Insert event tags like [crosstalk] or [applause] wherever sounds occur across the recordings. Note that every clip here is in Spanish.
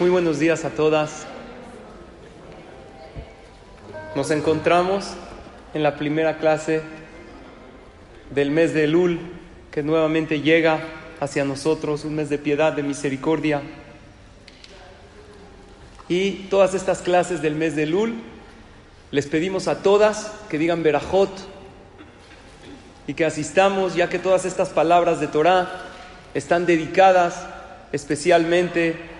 Muy buenos días a todas. Nos encontramos en la primera clase del mes de Elul, que nuevamente llega hacia nosotros, un mes de piedad, de misericordia. Y todas estas clases del mes de Elul, les pedimos a todas que digan Berajot y que asistamos, ya que todas estas palabras de Torah están dedicadas especialmente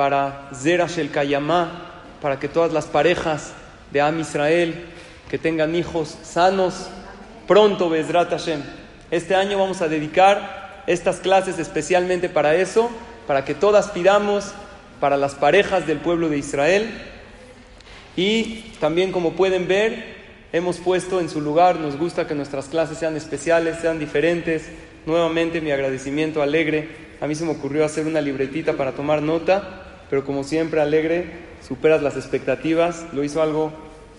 para Zerash el Kayamá, para que todas las parejas de Am Israel, que tengan hijos sanos, pronto, Bezrat Hashem. Este año vamos a dedicar estas clases especialmente para eso, para que todas pidamos para las parejas del pueblo de Israel. Y también, como pueden ver, hemos puesto en su lugar, nos gusta que nuestras clases sean especiales, sean diferentes. Nuevamente mi agradecimiento alegre. A mí se me ocurrió hacer una libretita para tomar nota, pero como siempre alegre superas las expectativas, lo hizo algo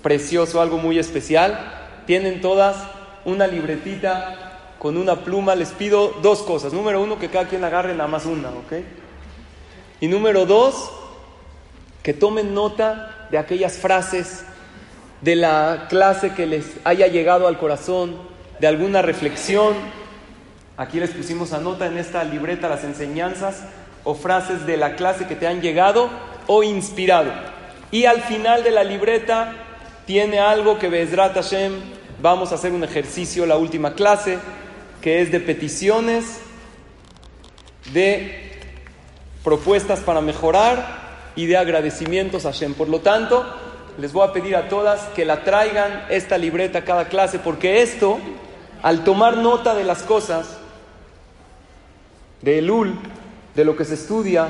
precioso, algo muy especial. Tienen todas una libretita con una pluma. Les pido dos cosas. Número uno, que cada quien agarre nada más una, ¿ok? Y número dos, que tomen nota de aquellas frases de la clase que les haya llegado al corazón, de alguna reflexión. Aquí les pusimos a nota en esta libreta las enseñanzas o frases de la clase que te han llegado o inspirado. Y al final de la libreta tiene algo que Bezrat Hashem vamos a hacer un ejercicio, la última clase, que es de peticiones, de propuestas para mejorar y de agradecimientos a Hashem. Por lo tanto, les voy a pedir a todas que la traigan esta libreta a cada clase, porque esto, al tomar nota de las cosas, de Elul, de lo que se estudia,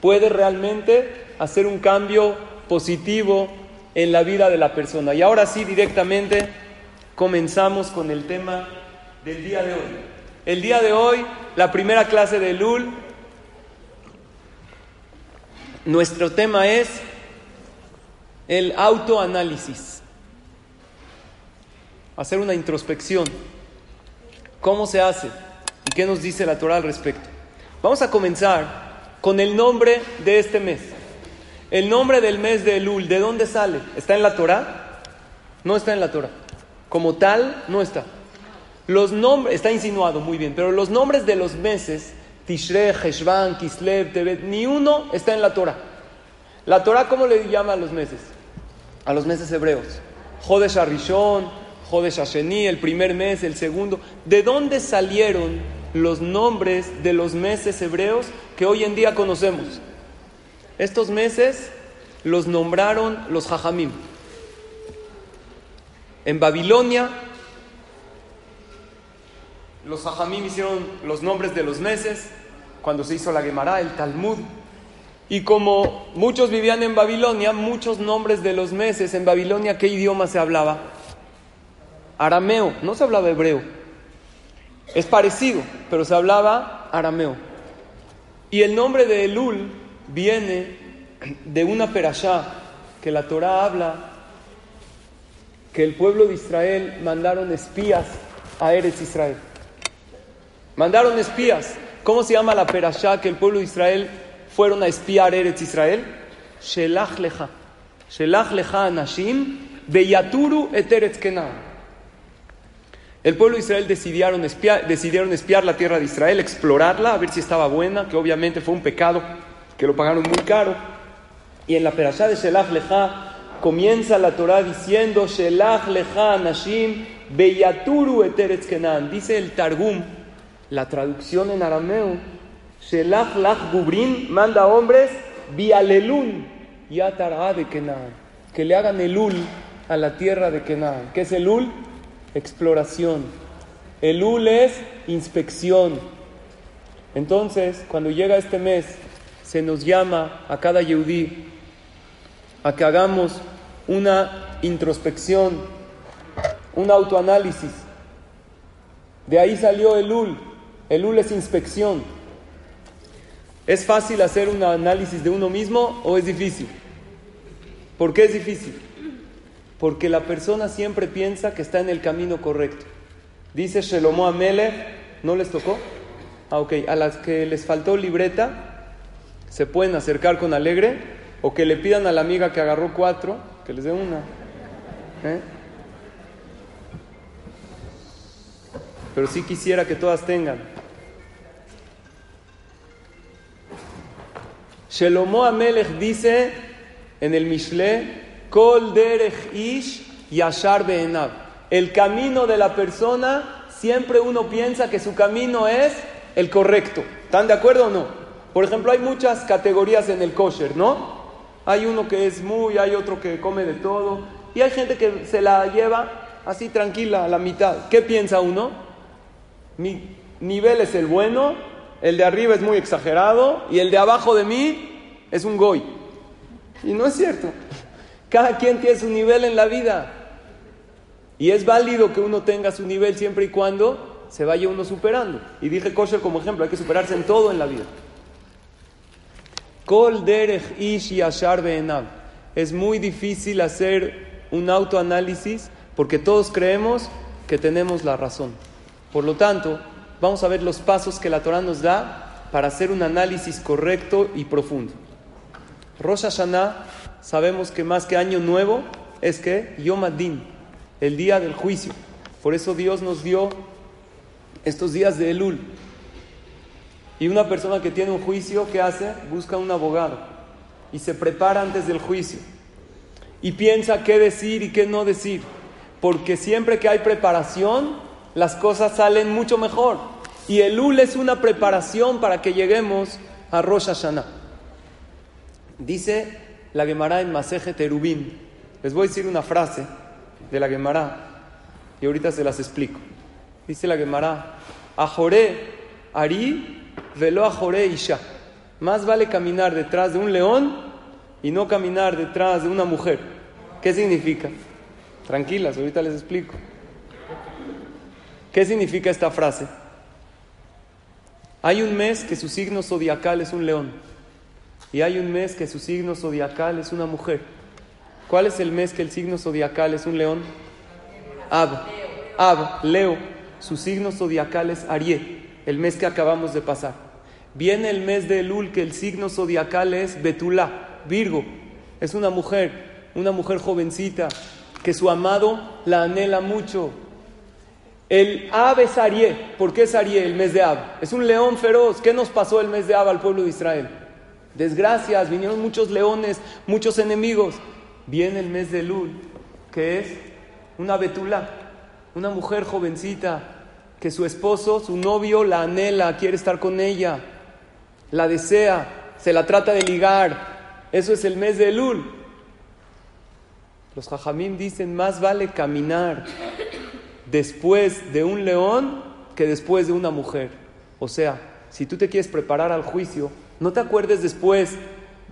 puede realmente hacer un cambio positivo en la vida de la persona. Y ahora sí, directamente comenzamos con el tema del día de hoy. El día de hoy, la primera clase de Lul, nuestro tema es el autoanálisis. Hacer una introspección. ¿Cómo se hace? ¿Y qué nos dice la Torah al respecto? Vamos a comenzar con el nombre de este mes. El nombre del mes de Elul, ¿de dónde sale? ¿Está en la Torah? No está en la Torah. Como tal, no está. Los nombres, está insinuado muy bien, pero los nombres de los meses, Tishrei, Heshvan, Kislev, Tebet, ni uno está en la Torah. La Torah, ¿cómo le llama a los meses? A los meses hebreos. Jodesh Arishon, Jodesh Asheni, el primer mes, el segundo. ¿De dónde salieron los nombres de los meses hebreos que hoy en día conocemos. Estos meses los nombraron los Jajamim. En Babilonia, los Jajamim hicieron los nombres de los meses cuando se hizo la Gemara, el Talmud. Y como muchos vivían en Babilonia, muchos nombres de los meses en Babilonia, ¿qué idioma se hablaba? Arameo, no se hablaba hebreo. Es parecido, pero se hablaba arameo. Y el nombre de Elul viene de una perashá que la Torah habla que el pueblo de Israel mandaron espías a Eretz Israel. Mandaron espías. ¿Cómo se llama la perashá que el pueblo de Israel fueron a espiar Eretz Israel? Shelach lecha. Shelach lecha anashim beyaturu et Eretz el pueblo de Israel decidieron espiar, decidieron espiar la tierra de Israel, explorarla, a ver si estaba buena, que obviamente fue un pecado, que lo pagaron muy caro. Y en la perashá de Shelach Lecha comienza la Torah diciendo Shelach Lecha Nashim Beyaturu Eteretz Kenan. Dice el Targum, la traducción en arameo, Shelach Lach Gubrin manda hombres Bialelun Yatara de Kenan, que le hagan elul a la tierra de Kenan. ¿Qué es elul? Exploración. El UL es inspección. Entonces, cuando llega este mes, se nos llama a cada yehudí a que hagamos una introspección, un autoanálisis. De ahí salió el UL. El UL es inspección. ¿Es fácil hacer un análisis de uno mismo o es difícil? ¿Por qué es difícil? Porque la persona siempre piensa que está en el camino correcto. Dice Shelomo Amelech, ¿no les tocó? Ah, ok, a las que les faltó libreta, se pueden acercar con alegre o que le pidan a la amiga que agarró cuatro, que les dé una. ¿Eh? Pero sí quisiera que todas tengan. Shelomo Amelech dice en el Mishle, Kol derech ish yashar be'enav. El camino de la persona, siempre uno piensa que su camino es el correcto. ¿Están de acuerdo o no? Por ejemplo, hay muchas categorías en el kosher, ¿no? Hay uno que es muy, hay otro que come de todo. Y hay gente que se la lleva así tranquila, a la mitad. ¿Qué piensa uno? Mi nivel es el bueno, el de arriba es muy exagerado y el de abajo de mí es un goy. Y no es cierto. Cada quien tiene su nivel en la vida. Y es válido que uno tenga su nivel siempre y cuando se vaya uno superando. Y dije kosher como ejemplo, hay que superarse en todo en la vida. Kol derech ish yashar Es muy difícil hacer un autoanálisis porque todos creemos que tenemos la razón. Por lo tanto, vamos a ver los pasos que la Torah nos da para hacer un análisis correcto y profundo. Rosh Hashanah sabemos que más que año nuevo es que Yom Adin, el día del juicio. Por eso Dios nos dio estos días de Elul. Y una persona que tiene un juicio, ¿qué hace? Busca un abogado y se prepara antes del juicio. Y piensa qué decir y qué no decir. Porque siempre que hay preparación, las cosas salen mucho mejor. Y Elul es una preparación para que lleguemos a Rosh Hashanah. Dice la Gemara en Maseje Terubim. Les voy a decir una frase de la Gemara y ahorita se las explico. Dice la Gemara, Ajoré Ari velo Ajoré Isha. Más vale caminar detrás de un león y no caminar detrás de una mujer. ¿Qué significa? Tranquilas, ahorita les explico. ¿Qué significa esta frase? Hay un mes que su signo zodiacal es un león. Y hay un mes que su signo zodiacal es una mujer. ¿Cuál es el mes que el signo zodiacal es un león? Ab. Ab, Leo. Su signo zodiacal es Arié, el mes que acabamos de pasar. Viene el mes de Elul, que el signo zodiacal es Betulá, Virgo. Es una mujer, una mujer jovencita, que su amado la anhela mucho. El Ab es Arié. ¿Por qué es Arié el mes de Ab? Es un león feroz. ¿Qué nos pasó el mes de Ab al pueblo de Israel? Desgracias, vinieron muchos leones, muchos enemigos. Viene el mes de Lul, que es una betula, una mujer jovencita, que su esposo, su novio, la anhela, quiere estar con ella, la desea, se la trata de ligar. Eso es el mes de Lul. Los jajamim dicen, más vale caminar después de un león que después de una mujer. O sea, si tú te quieres preparar al juicio, no te acuerdes después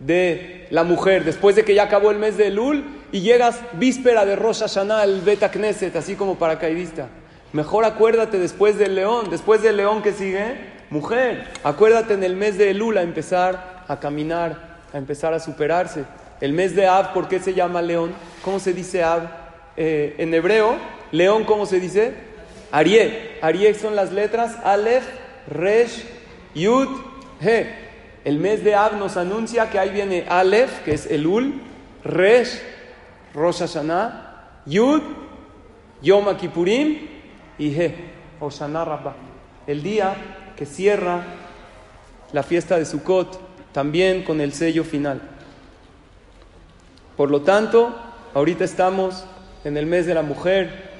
de la mujer, después de que ya acabó el mes de Lul y llegas víspera de Rosh Hashanah al Beta Knesset, así como paracaidista. Mejor acuérdate después del león, después del león que sigue, mujer. Acuérdate en el mes de Elul a empezar a caminar, a empezar a superarse. El mes de Ab, ¿por qué se llama león? ¿Cómo se dice Ab? Eh, en hebreo, león, ¿cómo se dice? Arié. Arié son las letras Aleph, Resh, Yud, He. El mes de Ab nos anuncia que ahí viene Aleph, que es Elul, Resh, Rosh Hashanah, Yud, Yom Kippurim y He, Hoshana Rabbah. El día que cierra la fiesta de Sukkot, también con el sello final. Por lo tanto, ahorita estamos en el mes de la mujer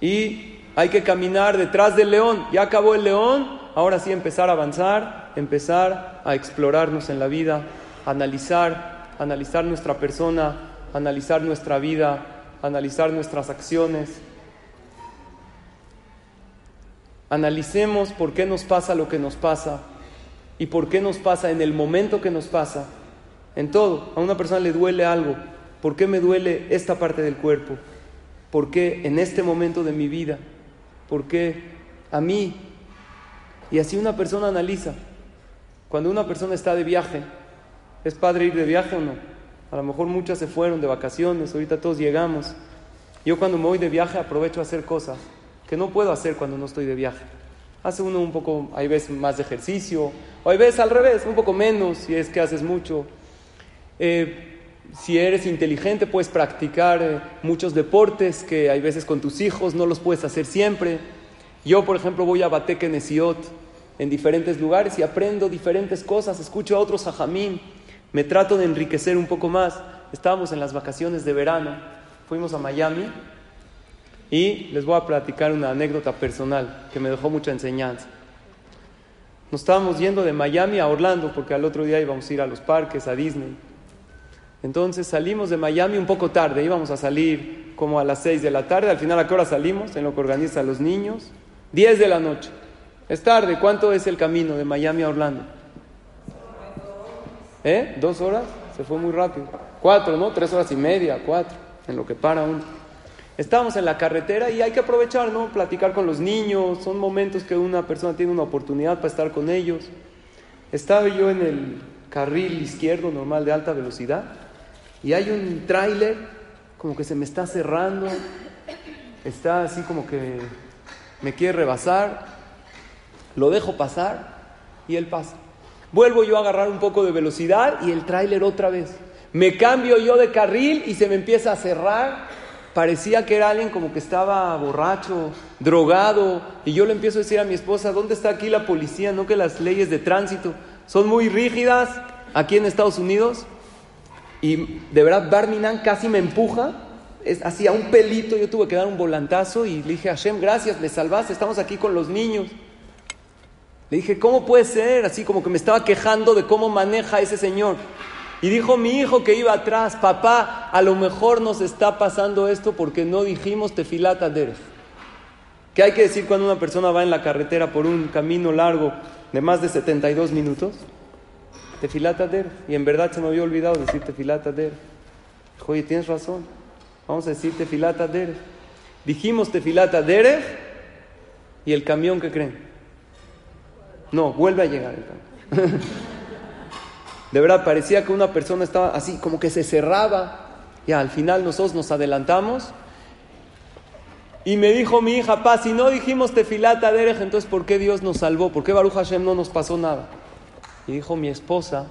y hay que caminar detrás del león. Ya acabó el león, ahora sí empezar a avanzar, empezar a explorarnos en la vida, analizar, analizar nuestra persona, analizar nuestra vida, analizar nuestras acciones. Analicemos por qué nos pasa lo que nos pasa ¿Y por qué nos pasa en el momento que nos pasa? En todo. A una persona le duele algo. ¿Por qué me duele esta parte del cuerpo? ¿Por qué en este momento de mi vida? ¿Por qué a mí? Y así una persona analiza. Cuando una persona está de viaje, ¿es padre ir de viaje o no? A lo mejor muchas se fueron de vacaciones, ahorita todos llegamos. Yo cuando me voy de viaje aprovecho a hacer cosas que no puedo hacer cuando no estoy de viaje. Hace uno un poco, hay veces más de ejercicio, o hay veces al revés, un poco menos si es que haces mucho. Eh, si eres inteligente puedes practicar eh, muchos deportes que hay veces con tus hijos no los puedes hacer siempre. Yo, por ejemplo, voy a Bateque Nesiot en diferentes lugares y aprendo diferentes cosas, escucho a otros ajamín, me trato de enriquecer un poco más. Estábamos en las vacaciones de verano, fuimos a Miami y les voy a platicar una anécdota personal que me dejó mucha enseñanza. Nos estábamos yendo de Miami a Orlando porque al otro día íbamos a ir a los parques, a Disney. Entonces salimos de Miami un poco tarde, íbamos a salir como a las 6 de la tarde, al final a qué hora salimos, en lo que organizan los niños, 10 de la noche. Es tarde, ¿cuánto es el camino de Miami a Orlando? ¿Eh? ¿Dos horas? Se fue muy rápido. Cuatro, ¿no? Tres horas y media, cuatro, en lo que para uno. Estábamos en la carretera y hay que aprovechar, ¿no? Platicar con los niños, son momentos que una persona tiene una oportunidad para estar con ellos. Estaba yo en el carril izquierdo normal de alta velocidad y hay un tráiler como que se me está cerrando, está así como que me quiere rebasar, lo dejo pasar y él pasa. Vuelvo yo a agarrar un poco de velocidad y el tráiler otra vez. Me cambio yo de carril y se me empieza a cerrar parecía que era alguien como que estaba borracho, drogado, y yo le empiezo a decir a mi esposa, ¿dónde está aquí la policía? No que las leyes de tránsito son muy rígidas aquí en Estados Unidos. Y de verdad, Barminan casi me empuja, es, hacía un pelito, yo tuve que dar un volantazo y le dije, Hashem, gracias, me salvaste, estamos aquí con los niños. Le dije, ¿cómo puede ser? Así como que me estaba quejando de cómo maneja ese señor. Y dijo mi hijo que iba atrás, papá, a lo mejor nos está pasando esto porque no dijimos tefilata derech. ¿Qué hay que decir cuando una persona va en la carretera por un camino largo de más de 72 minutos? Tefilata derech. Y en verdad se me había olvidado decir tefilata derech. Dijo, oye, tienes razón. Vamos a decir tefilata derech. Dijimos tefilata derech y el camión, ¿qué creen? No, vuelve a llegar el. [laughs] De verdad, parecía que una persona estaba así, como que se cerraba. Y al final nosotros nos adelantamos. Y me dijo mi hija, pa, si no dijimos tefilata derech, entonces ¿por qué Dios nos salvó? ¿Por qué Baruch Hashem no nos pasó nada? Y dijo mi esposa,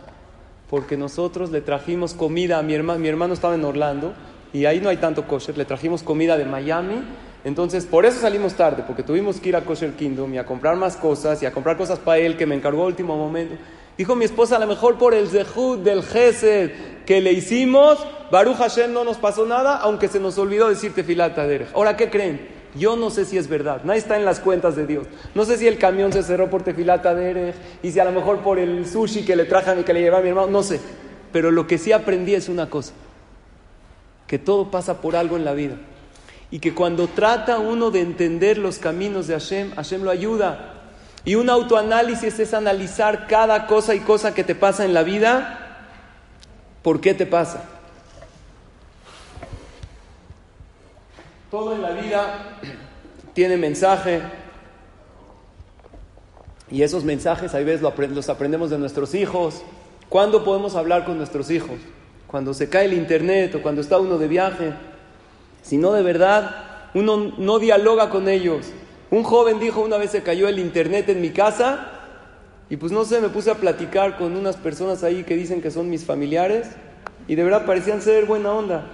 porque nosotros le trajimos comida a mi hermano. Mi hermano estaba en Orlando y ahí no hay tanto kosher. Le trajimos comida de Miami. Entonces, por eso salimos tarde, porque tuvimos que ir a Kosher Kingdom y a comprar más cosas y a comprar cosas para él que me encargó último momento. Dijo mi esposa, a lo mejor por el zehut del gesed que le hicimos, Baruch Hashem no nos pasó nada, aunque se nos olvidó decir tefilata derech. Ahora, ¿qué creen? Yo no sé si es verdad, nadie está en las cuentas de Dios. No sé si el camión se cerró por tefilata derech y si a lo mejor por el sushi que le trajan y que le llevaba a mi hermano, no sé. Pero lo que sí aprendí es una cosa, que todo pasa por algo en la vida. Y que cuando trata uno de entender los caminos de Hashem, Hashem lo ayuda. Y un autoanálisis es analizar cada cosa y cosa que te pasa en la vida, ¿por qué te pasa? Todo en la vida [clears throat] tiene mensaje y esos mensajes a veces los aprendemos de nuestros hijos. ¿Cuándo podemos hablar con nuestros hijos? Cuando se cae el internet o cuando está uno de viaje. Si no de verdad, uno no dialoga con ellos. Un joven dijo una vez se cayó el internet en mi casa y pues no sé, me puse a platicar con unas personas ahí que dicen que son mis familiares y de verdad parecían ser buena onda.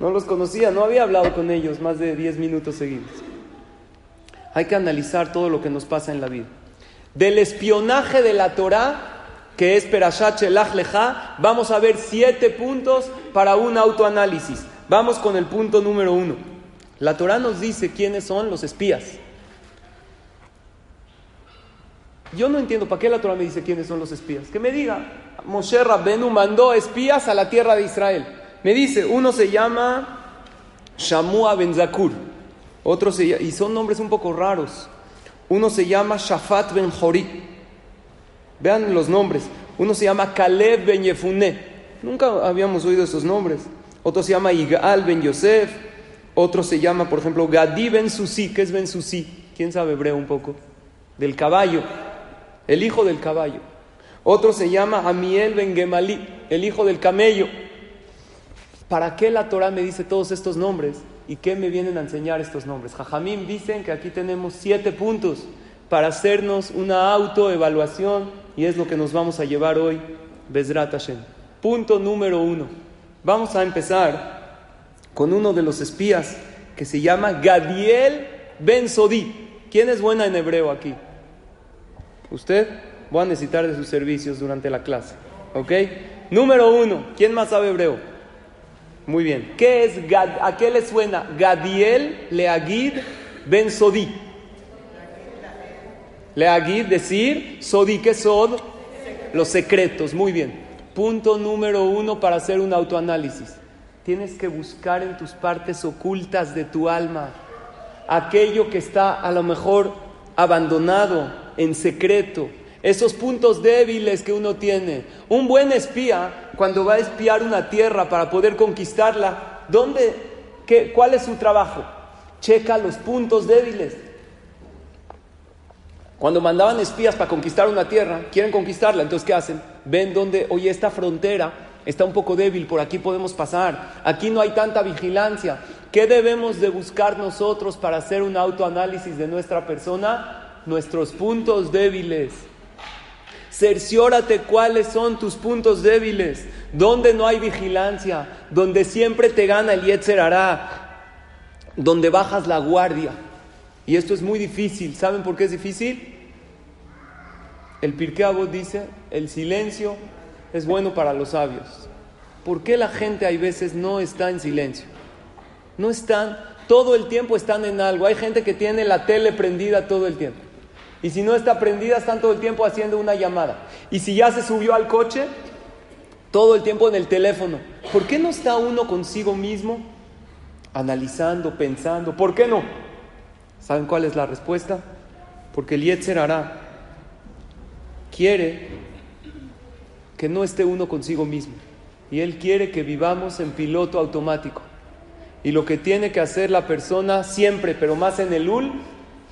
No los conocía, no había hablado con ellos más de 10 minutos seguidos. Hay que analizar todo lo que nos pasa en la vida. Del espionaje de la Torah, que es Perashat Shelach vamos a ver siete puntos para un autoanálisis. Vamos con el punto número uno. La Torah nos dice quiénes son los espías. Yo no entiendo para qué la Torah me dice quiénes son los espías. Que me diga, Moshe Rabbenu mandó espías a la tierra de Israel. Me dice, uno se llama Shamua Ben Zakur, otro se y son nombres un poco raros. Uno se llama Shafat Ben Jori Vean los nombres. Uno se llama Caleb ben Yefuné. Nunca habíamos oído esos nombres. Otro se llama Igal ben Yosef. Otro se llama, por ejemplo, Gadi ben Susi. ¿Qué es ben Susi? ¿Quién sabe hebreo un poco? Del caballo. El hijo del caballo. Otro se llama Amiel ben Gemalí. El hijo del camello. ¿Para qué la Torah me dice todos estos nombres? ¿Y qué me vienen a enseñar estos nombres? Jajamim dicen que aquí tenemos siete puntos para hacernos una autoevaluación y es lo que nos vamos a llevar hoy, Bezrat. Punto número uno. Vamos a empezar con uno de los espías que se llama Gadiel Ben Sodi. ¿Quién es buena en hebreo aquí? Usted voy a necesitar de sus servicios durante la clase. ¿Ok? Número uno. ¿Quién más sabe hebreo? Muy bien. ¿Qué es ¿A qué le suena? Gadiel Leagid Ben Sodi. Leagid, decir, Sodi, ¿qué Sod? Los secretos. Muy bien. Punto número uno para hacer un autoanálisis. Tienes que buscar en tus partes ocultas de tu alma aquello que está a lo mejor abandonado, en secreto, esos puntos débiles que uno tiene. Un buen espía, cuando va a espiar una tierra para poder conquistarla, ¿dónde, qué, ¿cuál es su trabajo? Checa los puntos débiles. Cuando mandaban espías para conquistar una tierra, quieren conquistarla, entonces ¿qué hacen? Ven dónde, oye, esta frontera está un poco débil, por aquí podemos pasar, aquí no hay tanta vigilancia. ¿Qué debemos de buscar nosotros para hacer un autoanálisis de nuestra persona? Nuestros puntos débiles. Cerciórate cuáles son tus puntos débiles, donde no hay vigilancia, donde siempre te gana el Yetzer donde bajas la guardia. Y esto es muy difícil. ¿Saben por qué es difícil? El Pirkei dice, el silencio es bueno para los sabios. ¿Por qué la gente hay veces no está en silencio? No están, todo el tiempo están en algo. Hay gente que tiene la tele prendida todo el tiempo. Y si no está prendida, están todo el tiempo haciendo una llamada. Y si ya se subió al coche, todo el tiempo en el teléfono. ¿Por qué no está uno consigo mismo analizando, pensando? ¿Por qué no? ¿Saben cuál es la respuesta? Porque el Yetzer hará quiere que no esté uno consigo mismo. Y él quiere que vivamos en piloto automático. Y lo que tiene que hacer la persona siempre, pero más en el UL,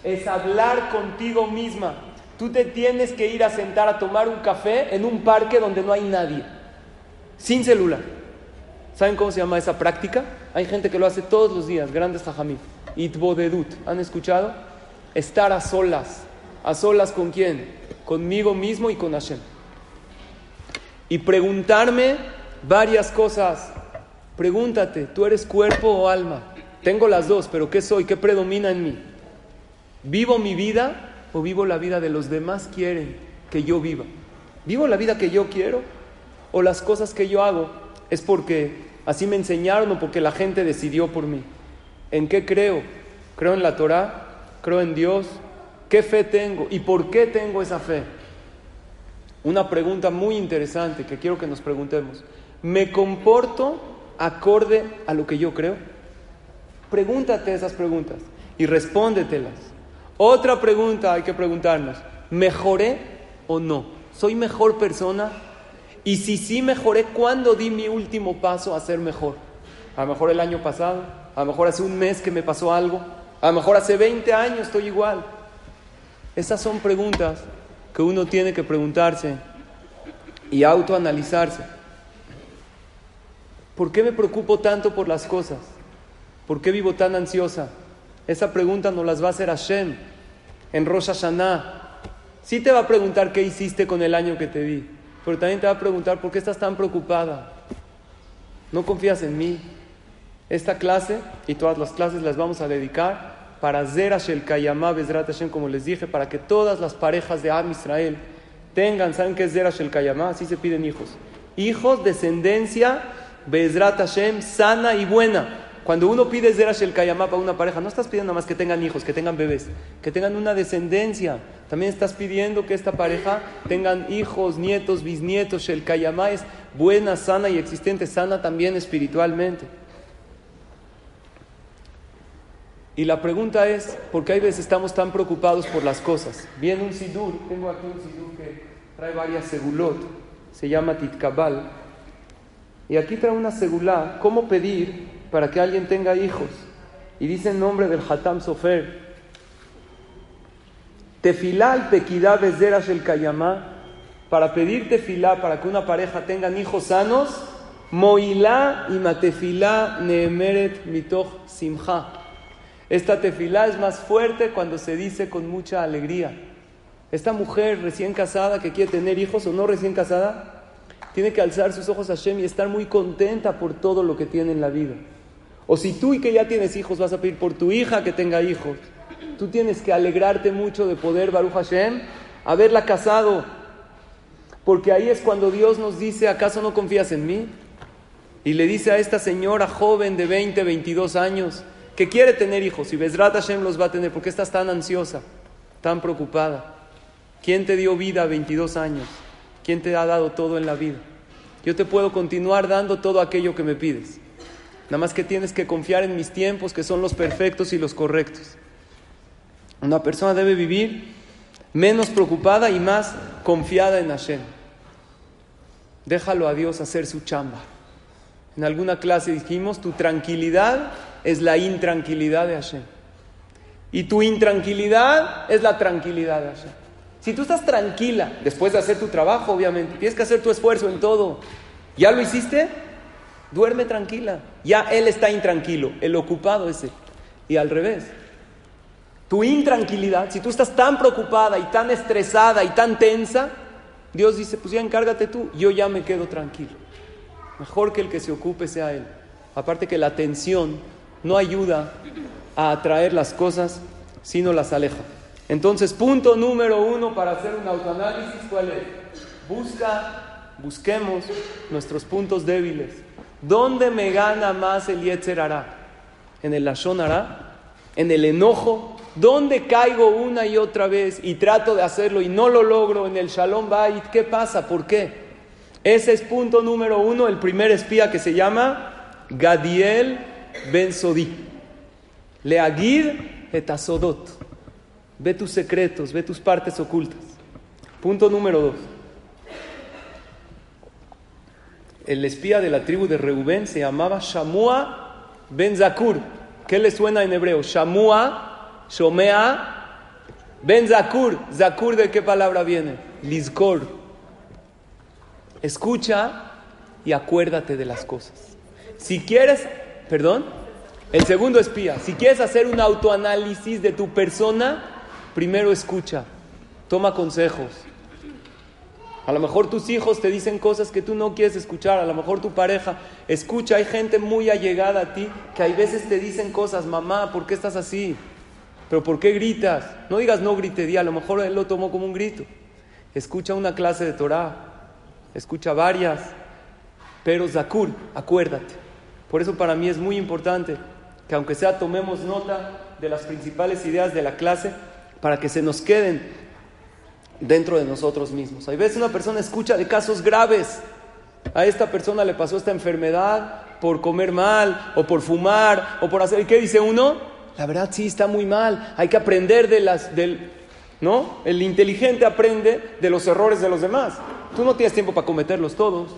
es hablar contigo misma. Tú te tienes que ir a sentar a tomar un café en un parque donde no hay nadie, sin celular. ¿Saben cómo se llama esa práctica? Hay gente que lo hace todos los días, grandes jajamí. Itbodedut, ¿han escuchado? Estar a solas. ¿A solas con quién? Conmigo mismo y con Hashem. Y preguntarme varias cosas. Pregúntate, ¿tú eres cuerpo o alma? Tengo las dos, pero ¿qué soy? ¿Qué predomina en mí? ¿Vivo mi vida o vivo la vida de los demás quieren que yo viva? ¿Vivo la vida que yo quiero o las cosas que yo hago es porque así me enseñaron o porque la gente decidió por mí? ¿En qué creo? ¿Creo en la Torah? ¿Creo en Dios? ¿Qué fe tengo? ¿Y por qué tengo esa fe? Una pregunta muy interesante que quiero que nos preguntemos. ¿Me comporto acorde a lo que yo creo? Pregúntate esas preguntas y respóndetelas. Otra pregunta hay que preguntarnos, ¿mejoré o no? ¿Soy mejor persona? Y si sí mejoré, ¿cuándo di mi último paso a ser mejor? A lo mejor el año pasado, a lo mejor hace un mes que me pasó algo, a lo mejor hace 20 años estoy igual. Esas son preguntas que uno tiene que preguntarse y autoanalizarse. ¿Por qué me preocupo tanto por las cosas? ¿Por qué vivo tan ansiosa? Esa pregunta nos las va a hacer Hashem en Rosh Hashanah. Sí te va a preguntar qué hiciste con el año que te di, pero también te va a preguntar por qué estás tan preocupada. No confías en mí. Esta clase y todas las clases las vamos a dedicar para Zerash el Kayamá Bezrat Hashem, como les dije, para que todas las parejas de Am Israel tengan, ¿saben qué es Kayamá? Así se piden hijos. Hijos, descendencia, Bezrat Hashem, sana y buena. Cuando uno pide Zerash el Kayamá para una pareja, no estás pidiendo nada más que tengan hijos, que tengan bebés, que tengan una descendencia. También estás pidiendo que esta pareja tengan hijos, nietos, bisnietos. El Kayamá es buena, sana y existente, sana también espiritualmente. Y la pregunta es, ¿por qué hay veces estamos tan preocupados por las cosas? Viene un sidur, tengo aquí un sidur que trae varias segulot, se llama Titkabal. Y aquí trae una segulá, cómo pedir para que alguien tenga hijos. Y dice en nombre del Hatam Sofer, Tefilá pequidá bezerash el kayamá, para pedir tefilá para que una pareja tenga hijos sanos, moilá y matefilá neemeret mitoch simcha. Esta tefilá es más fuerte cuando se dice con mucha alegría. Esta mujer recién casada que quiere tener hijos o no recién casada, tiene que alzar sus ojos a Hashem y estar muy contenta por todo lo que tiene en la vida. O si tú y que ya tienes hijos vas a pedir por tu hija que tenga hijos, tú tienes que alegrarte mucho de poder, Baruch Hashem, haberla casado. Porque ahí es cuando Dios nos dice, ¿acaso no confías en mí? Y le dice a esta señora joven de 20, 22 años, que quiere tener hijos y Bezrat Hashem los va a tener, ¿por qué estás tan ansiosa, tan preocupada? ¿Quién te dio vida a 22 años? ¿Quién te ha dado todo en la vida? Yo te puedo continuar dando todo aquello que me pides. Nada más que tienes que confiar en mis tiempos, que son los perfectos y los correctos. Una persona debe vivir menos preocupada y más confiada en Hashem. Déjalo a Dios hacer su chamba. En alguna clase dijimos, tu tranquilidad es la intranquilidad de Hashem. Y tu intranquilidad es la tranquilidad de Hashem. Si tú estás tranquila, después de hacer tu trabajo, obviamente, tienes que hacer tu esfuerzo en todo. ¿Ya lo hiciste? Duerme tranquila. Ya él está intranquilo, el ocupado es él. Y al revés. Tu intranquilidad, si tú estás tan preocupada y tan estresada y tan tensa, Dios dice, pues ya encárgate tú, yo ya me quedo tranquilo. Mejor que el que se ocupe sea él. Aparte que la tensión no ayuda a atraer las cosas, sino las aleja. Entonces, punto número uno para hacer un autoanálisis, ¿cuál es? Busca, busquemos nuestros puntos débiles. ¿Dónde me gana más el Yetzer ¿En el Lashon ¿En el enojo? ¿Dónde caigo una y otra vez y trato de hacerlo y no lo logro en el Shalom Bait? ¿Qué pasa? ¿Por qué? Ese es punto número uno, el primer espía que se llama Gadiel Ben Sodi. Leagid etasodot. Ve tus secretos, ve tus partes ocultas. Punto número dos. El espía de la tribu de Reubén se llamaba Shamua Ben Zakur. ¿Qué le suena en hebreo? Shamua, Shomea, Ben Zakur. ¿Zakur de qué palabra viene? Lizkor. Escucha y acuérdate de las cosas. Si quieres, perdón, el segundo espía, si quieres hacer un autoanálisis de tu persona, primero escucha, toma consejos. A lo mejor tus hijos te dicen cosas que tú no quieres escuchar, a lo mejor tu pareja escucha, hay gente muy allegada a ti que hay veces te dicen cosas, mamá, ¿por qué estás así? ¿Pero por qué gritas? No digas no grite, di, a lo mejor él lo tomó como un grito. Escucha una clase de Torah, escucha varias, pero Zakur, acuérdate. Por eso para mí es muy importante que aunque sea tomemos nota de las principales ideas de la clase para que se nos queden dentro de nosotros mismos. Hay veces una persona escucha de casos graves. A esta persona le pasó esta enfermedad por comer mal o por fumar o por hacer... ¿Y qué dice uno? La verdad sí está muy mal. Hay que aprender de las... Del, ¿No? El inteligente aprende de los errores de los demás. Tú no tienes tiempo para cometerlos todos.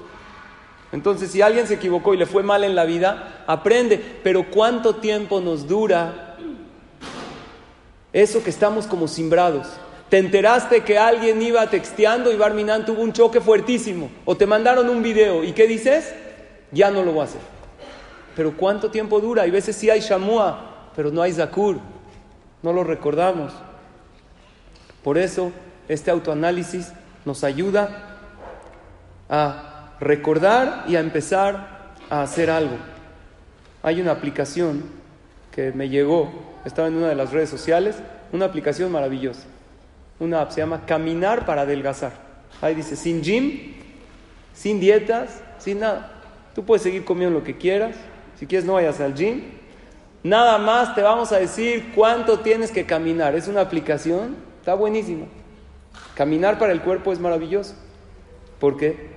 Entonces, si alguien se equivocó y le fue mal en la vida, aprende. Pero ¿cuánto tiempo nos dura eso que estamos como simbrados? Te enteraste que alguien iba texteando y Barminan tuvo un choque fuertísimo. O te mandaron un video. ¿Y qué dices? Ya no lo voy a hacer. Pero ¿cuánto tiempo dura? Hay veces sí hay Shamua, pero no hay Zakur. No lo recordamos. Por eso este autoanálisis nos ayuda a recordar y a empezar a hacer algo. Hay una aplicación que me llegó, estaba en una de las redes sociales, una aplicación maravillosa una app, se llama Caminar para adelgazar. Ahí dice, sin gym, sin dietas, sin nada. Tú puedes seguir comiendo lo que quieras. Si quieres, no vayas al gym. Nada más te vamos a decir cuánto tienes que caminar. Es una aplicación, está buenísima. Caminar para el cuerpo es maravilloso. Porque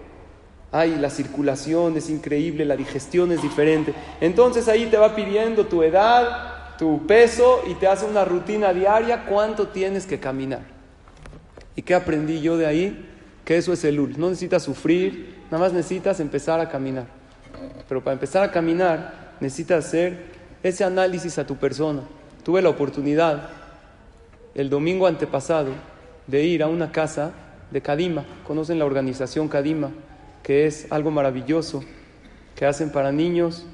ay, la circulación es increíble, la digestión es diferente. Entonces ahí te va pidiendo tu edad, tu peso y te hace una rutina diaria, cuánto tienes que caminar. ¿Y qué aprendí yo de ahí? que eso es el Lul. No necesitas sufrir, nada más necesitas empezar a caminar. Pero para empezar a caminar necesitas hacer ese análisis a tu persona. Tuve la oportunidad el domingo antepasado de ir a una casa de Kadima. Conocen la organización Kadima, que es algo maravilloso que hacen para niños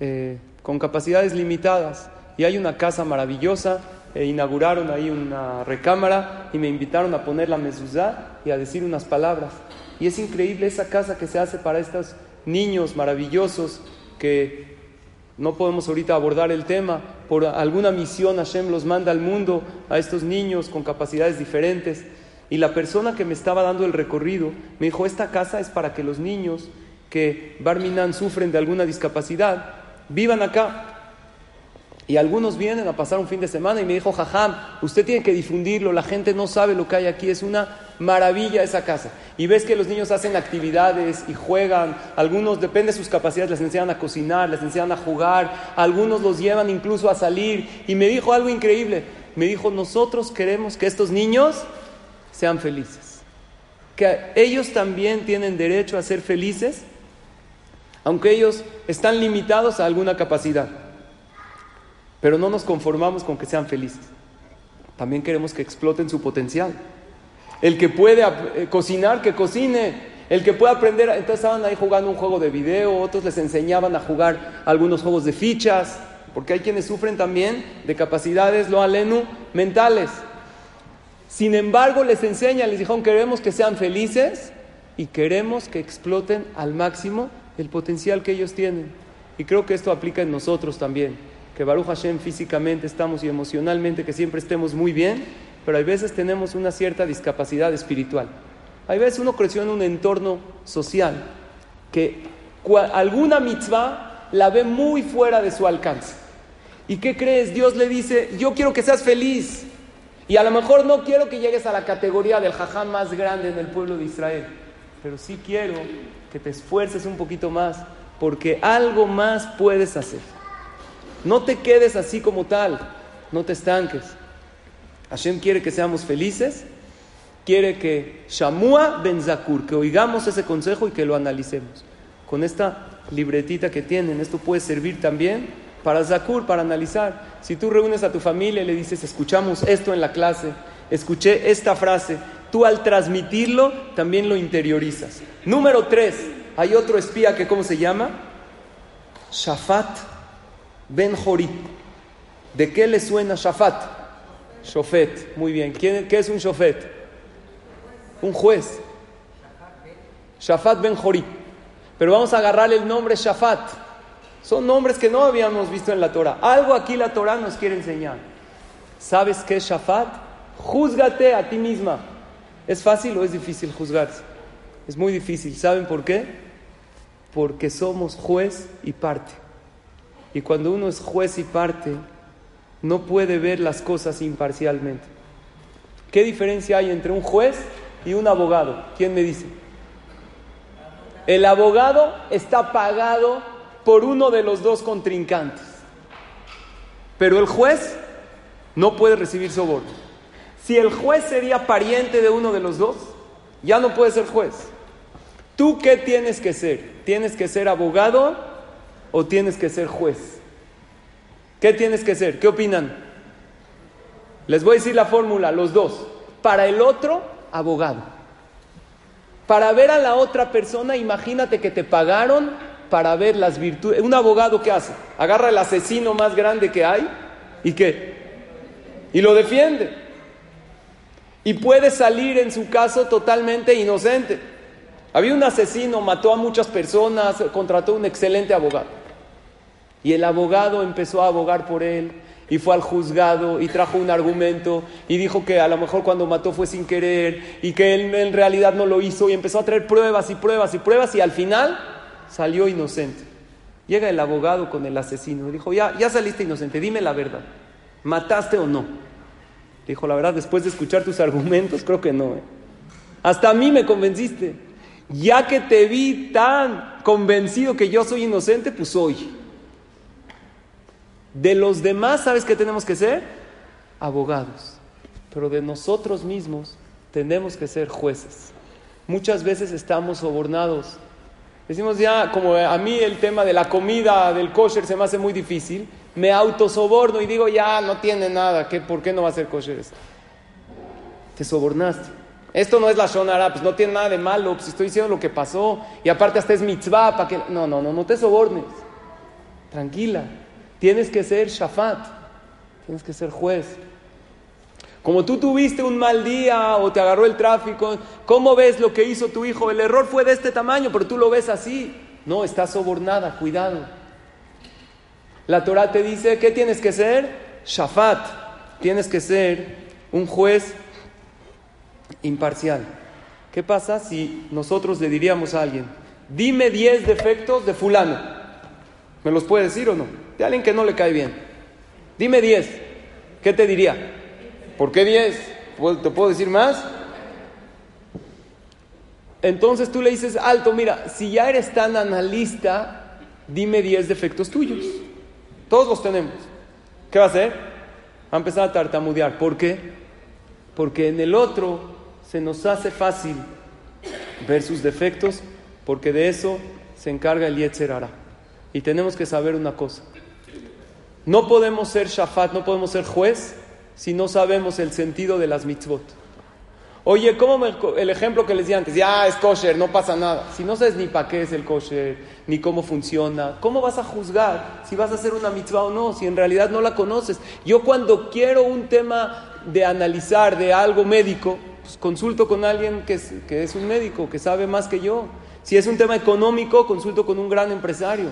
eh, con capacidades limitadas. Y hay una casa maravillosa, e inauguraron ahí una recámara y me invitaron a poner la mezuzá y a decir unas palabras. Y es increíble esa casa que se hace para estos niños maravillosos que no podemos ahorita abordar el tema. Por alguna misión Hashem los manda al mundo a estos niños con capacidades diferentes. Y la persona que me estaba dando el recorrido me dijo, esta casa es para que los niños que Barminan sufren de alguna discapacidad vivan acá. Y algunos vienen a pasar un fin de semana y me dijo, Jajam, usted tiene que difundirlo, la gente no sabe lo que hay aquí, es una maravilla esa casa. Y ves que los niños hacen actividades y juegan, algunos, depende de sus capacidades, les enseñan a cocinar, les enseñan a jugar, algunos los llevan incluso a salir. Y me dijo algo increíble, me dijo, nosotros queremos que estos niños sean felices, que ellos también tienen derecho a ser felices, aunque ellos están limitados a alguna capacidad. Pero no nos conformamos con que sean felices. También queremos que exploten su potencial. El que puede eh, cocinar, que cocine. El que puede aprender, entonces estaban ahí jugando un juego de video, otros les enseñaban a jugar algunos juegos de fichas, porque hay quienes sufren también de capacidades, lo alenu, mentales. Sin embargo, les enseñan, les dijeron, queremos que sean felices y queremos que exploten al máximo el potencial que ellos tienen. Y creo que esto aplica en nosotros también que Baruch Hashem físicamente estamos y emocionalmente que siempre estemos muy bien, pero hay veces tenemos una cierta discapacidad espiritual. Hay veces uno creció en un entorno social que alguna mitzvah la ve muy fuera de su alcance. ¿Y qué crees? Dios le dice, yo quiero que seas feliz. Y a lo mejor no quiero que llegues a la categoría del jajam más grande en el pueblo de Israel, pero sí quiero que te esfuerces un poquito más, porque algo más puedes hacer. No te quedes así como tal, no te estanques. Hashem quiere que seamos felices, quiere que Shamua Ben Zakur, que oigamos ese consejo y que lo analicemos. Con esta libretita que tienen, esto puede servir también para Zakur, para analizar. Si tú reúnes a tu familia y le dices, escuchamos esto en la clase, escuché esta frase, tú al transmitirlo también lo interiorizas. Número tres, hay otro espía que, ¿cómo se llama? Shafat Ben Jorit. ¿De qué le suena Shafat? Shofet. Muy bien. ¿Qué es un Shofet? Un juez. Shafat Ben Jorit. Pero vamos a agarrar el nombre Shafat. Son nombres que no habíamos visto en la Torah. Algo aquí la Torah nos quiere enseñar. ¿Sabes qué es Shafat? Júzgate a ti misma. ¿Es fácil o es difícil juzgarse? Es muy difícil. ¿Saben por qué? Porque somos juez y parte. Y cuando uno es juez y parte, no puede ver las cosas imparcialmente. ¿Qué diferencia hay entre un juez y un abogado? ¿Quién me dice? El abogado está pagado por uno de los dos contrincantes. Pero el juez no puede recibir soborno. Si el juez sería pariente de uno de los dos, ya no puede ser juez. ¿Tú qué tienes que ser? Tienes que ser abogado o tienes que ser juez? ¿Qué tienes que ser? ¿Qué opinan? Les voy a decir la fórmula, los dos. Para el otro, abogado. Para ver a la otra persona, imagínate que te pagaron para ver las virtudes. Un abogado, ¿qué hace? Agarra el asesino más grande que hay y qué? Y lo defiende. Y puede salir en su caso totalmente inocente. Había un asesino, mató a muchas personas, contrató un excelente abogado. Y el abogado empezó a abogar por él y fue al juzgado y trajo un argumento y dijo que a lo mejor cuando mató fue sin querer y que él en realidad no lo hizo y empezó a traer pruebas y pruebas y pruebas y al final salió inocente. Llega el abogado con el asesino dijo, ya, ya saliste inocente, dime la verdad, ¿mataste o no? Dijo, la verdad, después de escuchar tus argumentos, creo que no. ¿eh? Hasta a mí me convenciste. Ya que te vi tan convencido que yo soy inocente, pues soy. De los demás, ¿sabes qué tenemos que ser? Abogados. Pero de nosotros mismos tenemos que ser jueces. muchas veces estamos sobornados. Decimos ya, como a mí el tema de la comida, del kosher se me hace muy difícil, me autosoborno y digo, ya no tiene nada, ¿qué, ¿por qué no va a ser kosher? Te sobornaste. Esto no es la shonara, pues no tiene nada de malo, pues estoy diciendo lo que pasó y aparte hasta es mitzvah para que... No, no, no, no te sobornes. Tranquila. Tienes que ser shafat, tienes que ser juez. Como tú tuviste un mal día o te agarró el tráfico, ¿cómo ves lo que hizo tu hijo? El error fue de este tamaño, pero tú lo ves así. No, está sobornada, cuidado. La Torah te dice, ¿qué tienes que ser? Shafat. Tienes que ser un juez imparcial. ¿Qué pasa si nosotros le diríamos a alguien, dime 10 defectos de fulano? ¿Me los puede decir o no? De alguien que no le cae bien. Dime 10. ¿Qué te diría? ¿Por qué 10? ¿Te puedo decir más? Entonces tú le dices, alto, mira, si ya eres tan analista, dime 10 defectos tuyos. Todos los tenemos. ¿Qué va a hacer? Va a empezar a tartamudear. ¿Por qué? Porque en el otro se nos hace fácil ver sus defectos, porque de eso se encarga el Yetzer Y tenemos que saber una cosa. No podemos ser shafat, no podemos ser juez si no sabemos el sentido de las mitzvot? Oye, ¿cómo el ejemplo que les di antes? Ya es kosher, no pasa nada. Si no sabes ni para qué es el kosher, ni cómo funciona, ¿cómo vas a juzgar si vas a hacer una mitzvah o no? Si en realidad no la conoces. Yo cuando quiero un tema de analizar de algo médico, pues consulto con alguien que es, que es un médico, que sabe más que yo. Si es un tema económico, consulto con un gran empresario.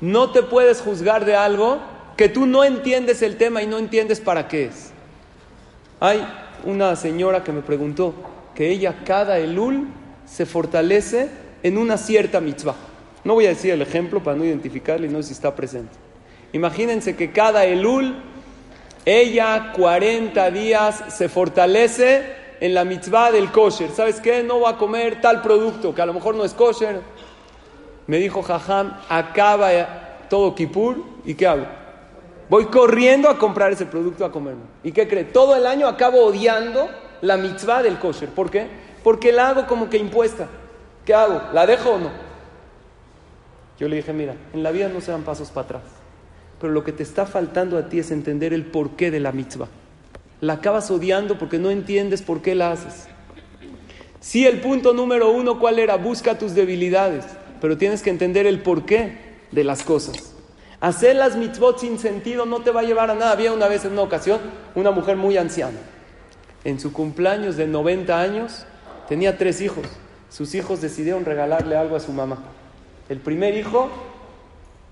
No te puedes juzgar de algo que tú no entiendes el tema y no entiendes para qué es. Hay una señora que me preguntó que ella cada elul se fortalece en una cierta mitzvah. No voy a decir el ejemplo para no identificarle y no sé si está presente. Imagínense que cada elul, ella 40 días se fortalece en la mitzvah del kosher. ¿Sabes qué? No va a comer tal producto que a lo mejor no es kosher. Me dijo Jajam, acaba todo Kippur y ¿qué hago? Voy corriendo a comprar ese producto a comerme. ¿Y qué cree? Todo el año acabo odiando la mitzvah del kosher. ¿Por qué? Porque la hago como que impuesta. ¿Qué hago? ¿La dejo o no? Yo le dije, mira, en la vida no se dan pasos para atrás. Pero lo que te está faltando a ti es entender el porqué de la mitzvah. La acabas odiando porque no entiendes por qué la haces. Sí, el punto número uno, ¿cuál era? Busca tus debilidades, pero tienes que entender el porqué de las cosas. Hacer las mitzvot sin sentido no te va a llevar a nada. Había una vez en una ocasión una mujer muy anciana. En su cumpleaños de 90 años tenía tres hijos. Sus hijos decidieron regalarle algo a su mamá. El primer hijo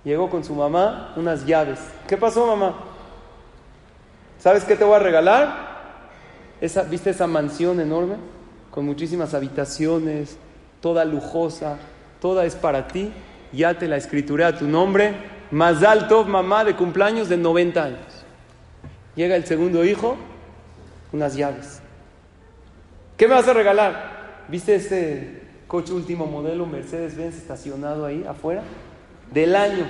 llegó con su mamá unas llaves. ¿Qué pasó, mamá? ¿Sabes qué te voy a regalar? Esa, ¿Viste esa mansión enorme? Con muchísimas habitaciones, toda lujosa, toda es para ti. Ya te la escrituré a tu nombre más alto, mamá de cumpleaños de 90 años. Llega el segundo hijo, unas llaves. ¿Qué me vas a regalar? ¿Viste ese coche último modelo Mercedes-Benz estacionado ahí afuera? Del año,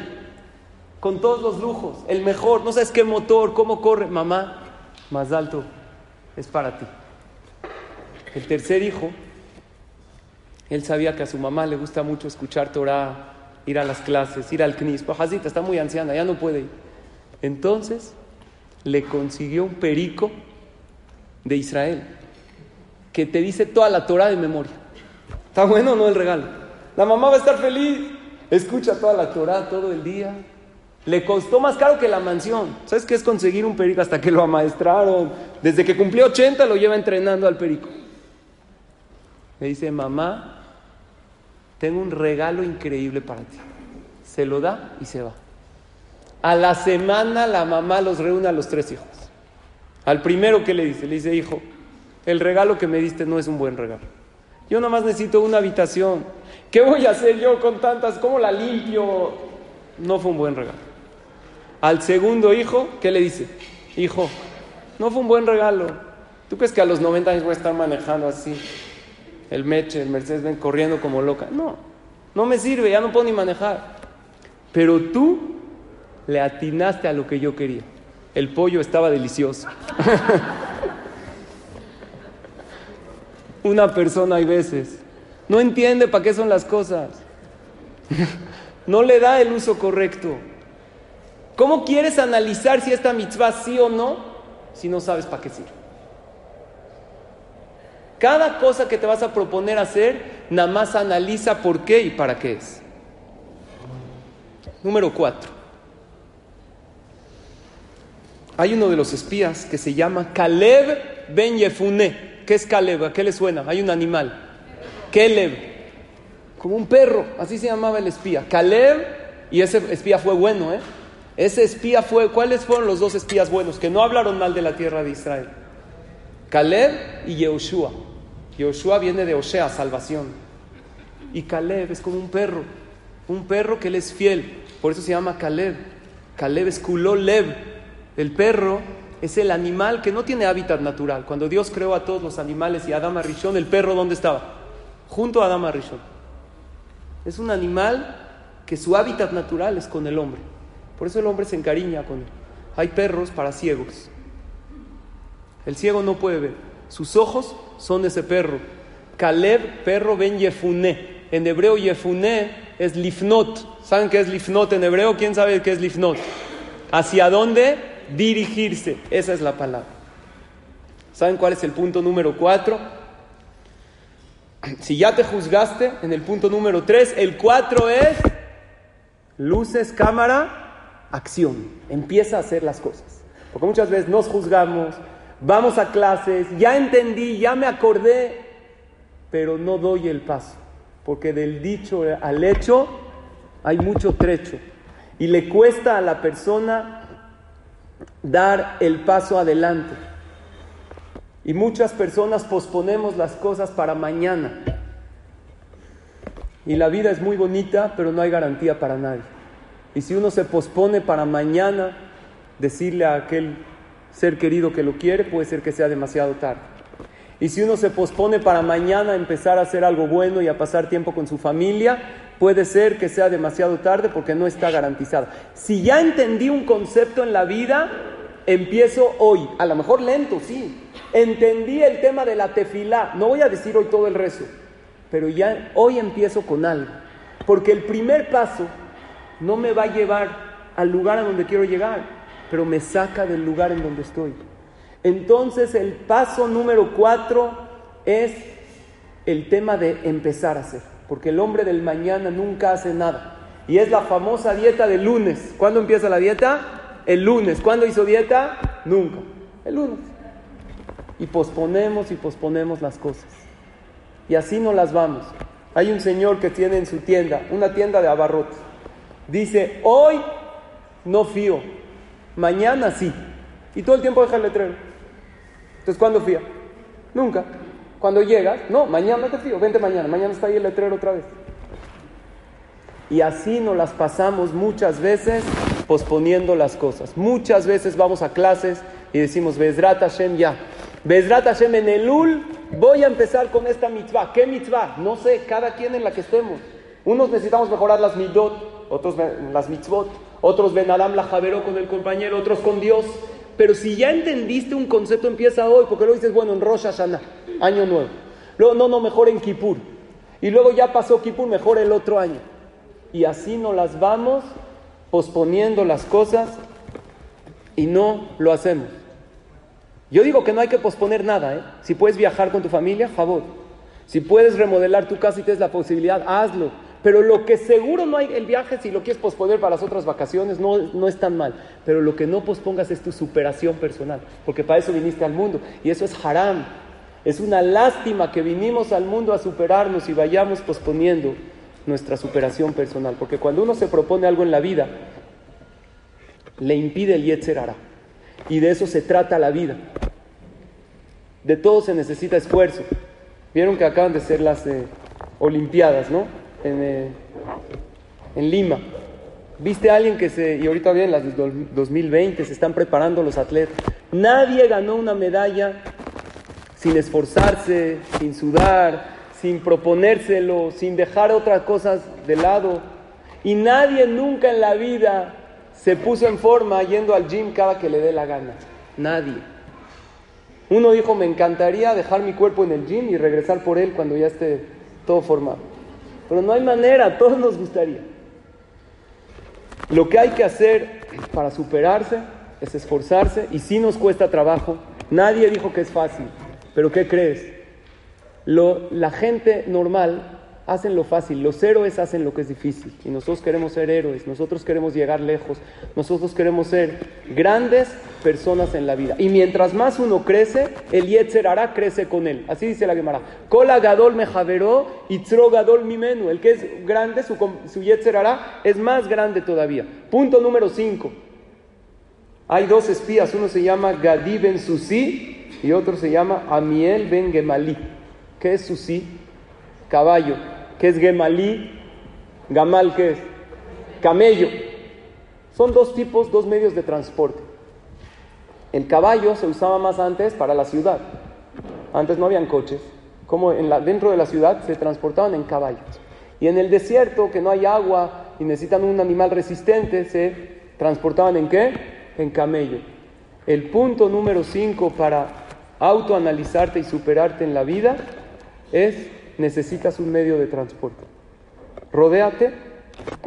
con todos los lujos, el mejor, no sabes qué motor, cómo corre. Mamá, más alto, es para ti. El tercer hijo, él sabía que a su mamá le gusta mucho escuchar Torah ir a las clases, ir al CNIS. Pajazita está muy anciana, ya no puede ir. Entonces le consiguió un perico de Israel que te dice toda la Torah de memoria. ¿Está bueno o no el regalo? La mamá va a estar feliz. Escucha toda la Torah todo el día. Le costó más caro que la mansión. ¿Sabes qué es conseguir un perico hasta que lo amaestraron? Desde que cumplió 80 lo lleva entrenando al perico. Le dice, mamá, tengo un regalo increíble para ti. Se lo da y se va. A la semana la mamá los reúne a los tres hijos. Al primero que le dice, le dice, hijo, el regalo que me diste no es un buen regalo. Yo nada más necesito una habitación. ¿Qué voy a hacer yo con tantas? ¿Cómo la limpio? No fue un buen regalo. Al segundo hijo, ¿qué le dice? Hijo, no fue un buen regalo. ¿Tú crees que a los 90 años voy a estar manejando así? El Meche, el Mercedes ven corriendo como loca. No, no me sirve, ya no puedo ni manejar. Pero tú le atinaste a lo que yo quería. El pollo estaba delicioso. [laughs] Una persona hay veces no entiende para qué son las cosas. [laughs] no le da el uso correcto. ¿Cómo quieres analizar si esta mitzvah sí o no si no sabes para qué sirve? Cada cosa que te vas a proponer hacer, nada más analiza por qué y para qué es. Número cuatro. Hay uno de los espías que se llama Caleb Ben Yefune. ¿Qué es Caleb? ¿A qué le suena? Hay un animal. Caleb. Como un perro. Así se llamaba el espía. Caleb. Y ese espía fue bueno, ¿eh? Ese espía fue. ¿Cuáles fueron los dos espías buenos? Que no hablaron mal de la tierra de Israel. Caleb y Yehoshua. Yehoshua viene de Osea, salvación. Y Caleb es como un perro. Un perro que él es fiel. Por eso se llama Caleb. Caleb es Kulolev el perro es el animal que no tiene hábitat natural. Cuando Dios creó a todos los animales y Adama Rishon, ¿el perro dónde estaba? Junto a Adama Rishon. Es un animal que su hábitat natural es con el hombre. Por eso el hombre se encariña con él. Hay perros para ciegos. El ciego no puede ver. Sus ojos son ese perro. Caleb, perro, ben Yefuné. En hebreo, Yefuné es lifnot. ¿Saben qué es lifnot en hebreo? ¿Quién sabe qué es lifnot? ¿Hacia dónde? dirigirse. Esa es la palabra. ¿Saben cuál es el punto número cuatro? Si ya te juzgaste en el punto número tres, el cuatro es luces, cámara, acción. Empieza a hacer las cosas. Porque muchas veces nos juzgamos, vamos a clases, ya entendí, ya me acordé, pero no doy el paso. Porque del dicho al hecho hay mucho trecho. Y le cuesta a la persona dar el paso adelante. Y muchas personas posponemos las cosas para mañana. Y la vida es muy bonita, pero no hay garantía para nadie. Y si uno se pospone para mañana, decirle a aquel ser querido que lo quiere, puede ser que sea demasiado tarde. Y si uno se pospone para mañana empezar a hacer algo bueno y a pasar tiempo con su familia, puede ser que sea demasiado tarde porque no está garantizado. Si ya entendí un concepto en la vida, empiezo hoy, a lo mejor lento, sí. Entendí el tema de la tefilá, no voy a decir hoy todo el rezo, pero ya hoy empiezo con algo. Porque el primer paso no me va a llevar al lugar a donde quiero llegar, pero me saca del lugar en donde estoy. Entonces el paso número cuatro es el tema de empezar a hacer, porque el hombre del mañana nunca hace nada. Y es la famosa dieta del lunes. ¿Cuándo empieza la dieta? El lunes. ¿Cuándo hizo dieta? Nunca. El lunes. Y posponemos y posponemos las cosas. Y así no las vamos. Hay un señor que tiene en su tienda, una tienda de abarrotes. Dice, hoy no fío, mañana sí. Y todo el tiempo deja el letrero. Entonces, ¿cuándo fía? Nunca. Cuando llegas, no, mañana te fío, vente mañana, mañana está ahí el letrero otra vez. Y así nos las pasamos muchas veces posponiendo las cosas. Muchas veces vamos a clases y decimos, Bezrat Hashem ya. Bezrat Hashem en el Ul voy a empezar con esta mitzvah. ¿Qué mitzvah? No sé, cada quien en la que estemos. Unos necesitamos mejorar las mitzvot, otros las mitzvot, otros ven Adam la Javero con el compañero, otros con Dios. Pero si ya entendiste un concepto, empieza hoy, porque luego dices, bueno, en Rosh Hashanah, año nuevo. Luego, no, no, mejor en Kippur. Y luego ya pasó Kippur, mejor el otro año. Y así nos las vamos posponiendo las cosas y no lo hacemos. Yo digo que no hay que posponer nada, ¿eh? Si puedes viajar con tu familia, favor. Si puedes remodelar tu casa y tienes la posibilidad, hazlo. Pero lo que seguro no hay el viaje, si lo quieres posponer para las otras vacaciones, no, no es tan mal. Pero lo que no pospongas es tu superación personal, porque para eso viniste al mundo. Y eso es haram. Es una lástima que vinimos al mundo a superarnos y vayamos posponiendo nuestra superación personal. Porque cuando uno se propone algo en la vida, le impide el Yetzer Y de eso se trata la vida. De todo se necesita esfuerzo. Vieron que acaban de ser las eh, Olimpiadas, ¿no? Eh, en, Lima. ¿Viste a alguien que se, y ahorita bien, las del 2020, se están preparando los atletas? Nadie ganó una medalla sin esforzarse, sin sudar, sin proponérselo, sin dejar otras cosas de lado. Y nadie nunca en la vida se puso en forma yendo al gym cada que le dé la gana. Nadie. Uno dijo, me encantaría dejar mi cuerpo en el gym y regresar por él cuando ya esté todo formado. Pero no hay manera, todos nos gustaría. Lo que hay que hacer para superarse es esforzarse y si nos cuesta trabajo. Nadie dijo que es fácil, pero ¿qué crees? Lo, la gente normal hacen lo fácil, los héroes hacen lo que es difícil. Y nosotros queremos ser héroes, nosotros queremos llegar lejos, nosotros queremos ser grandes personas en la vida. Y mientras más uno crece, el Yetzer hará crece con él. Así dice la Gemara. Kola Gadol Mejaveró y Tro Gadol Mimenu. El que es grande, su, su es más grande todavía. Punto número 5. Hay dos espías, uno se llama Gadi Ben Susi y otro se llama Amiel Ben Gemalí. ¿Qué es Susi? Caballo. ¿Qué es Gemalí? Gamal, ¿qué es? Camello. Son dos tipos, dos medios de transporte. El caballo se usaba más antes para la ciudad. Antes no habían coches. Como dentro de la ciudad se transportaban en caballos. Y en el desierto, que no hay agua y necesitan un animal resistente, se transportaban en qué? En camello. El punto número 5 para autoanalizarte y superarte en la vida es necesitas un medio de transporte. Rodéate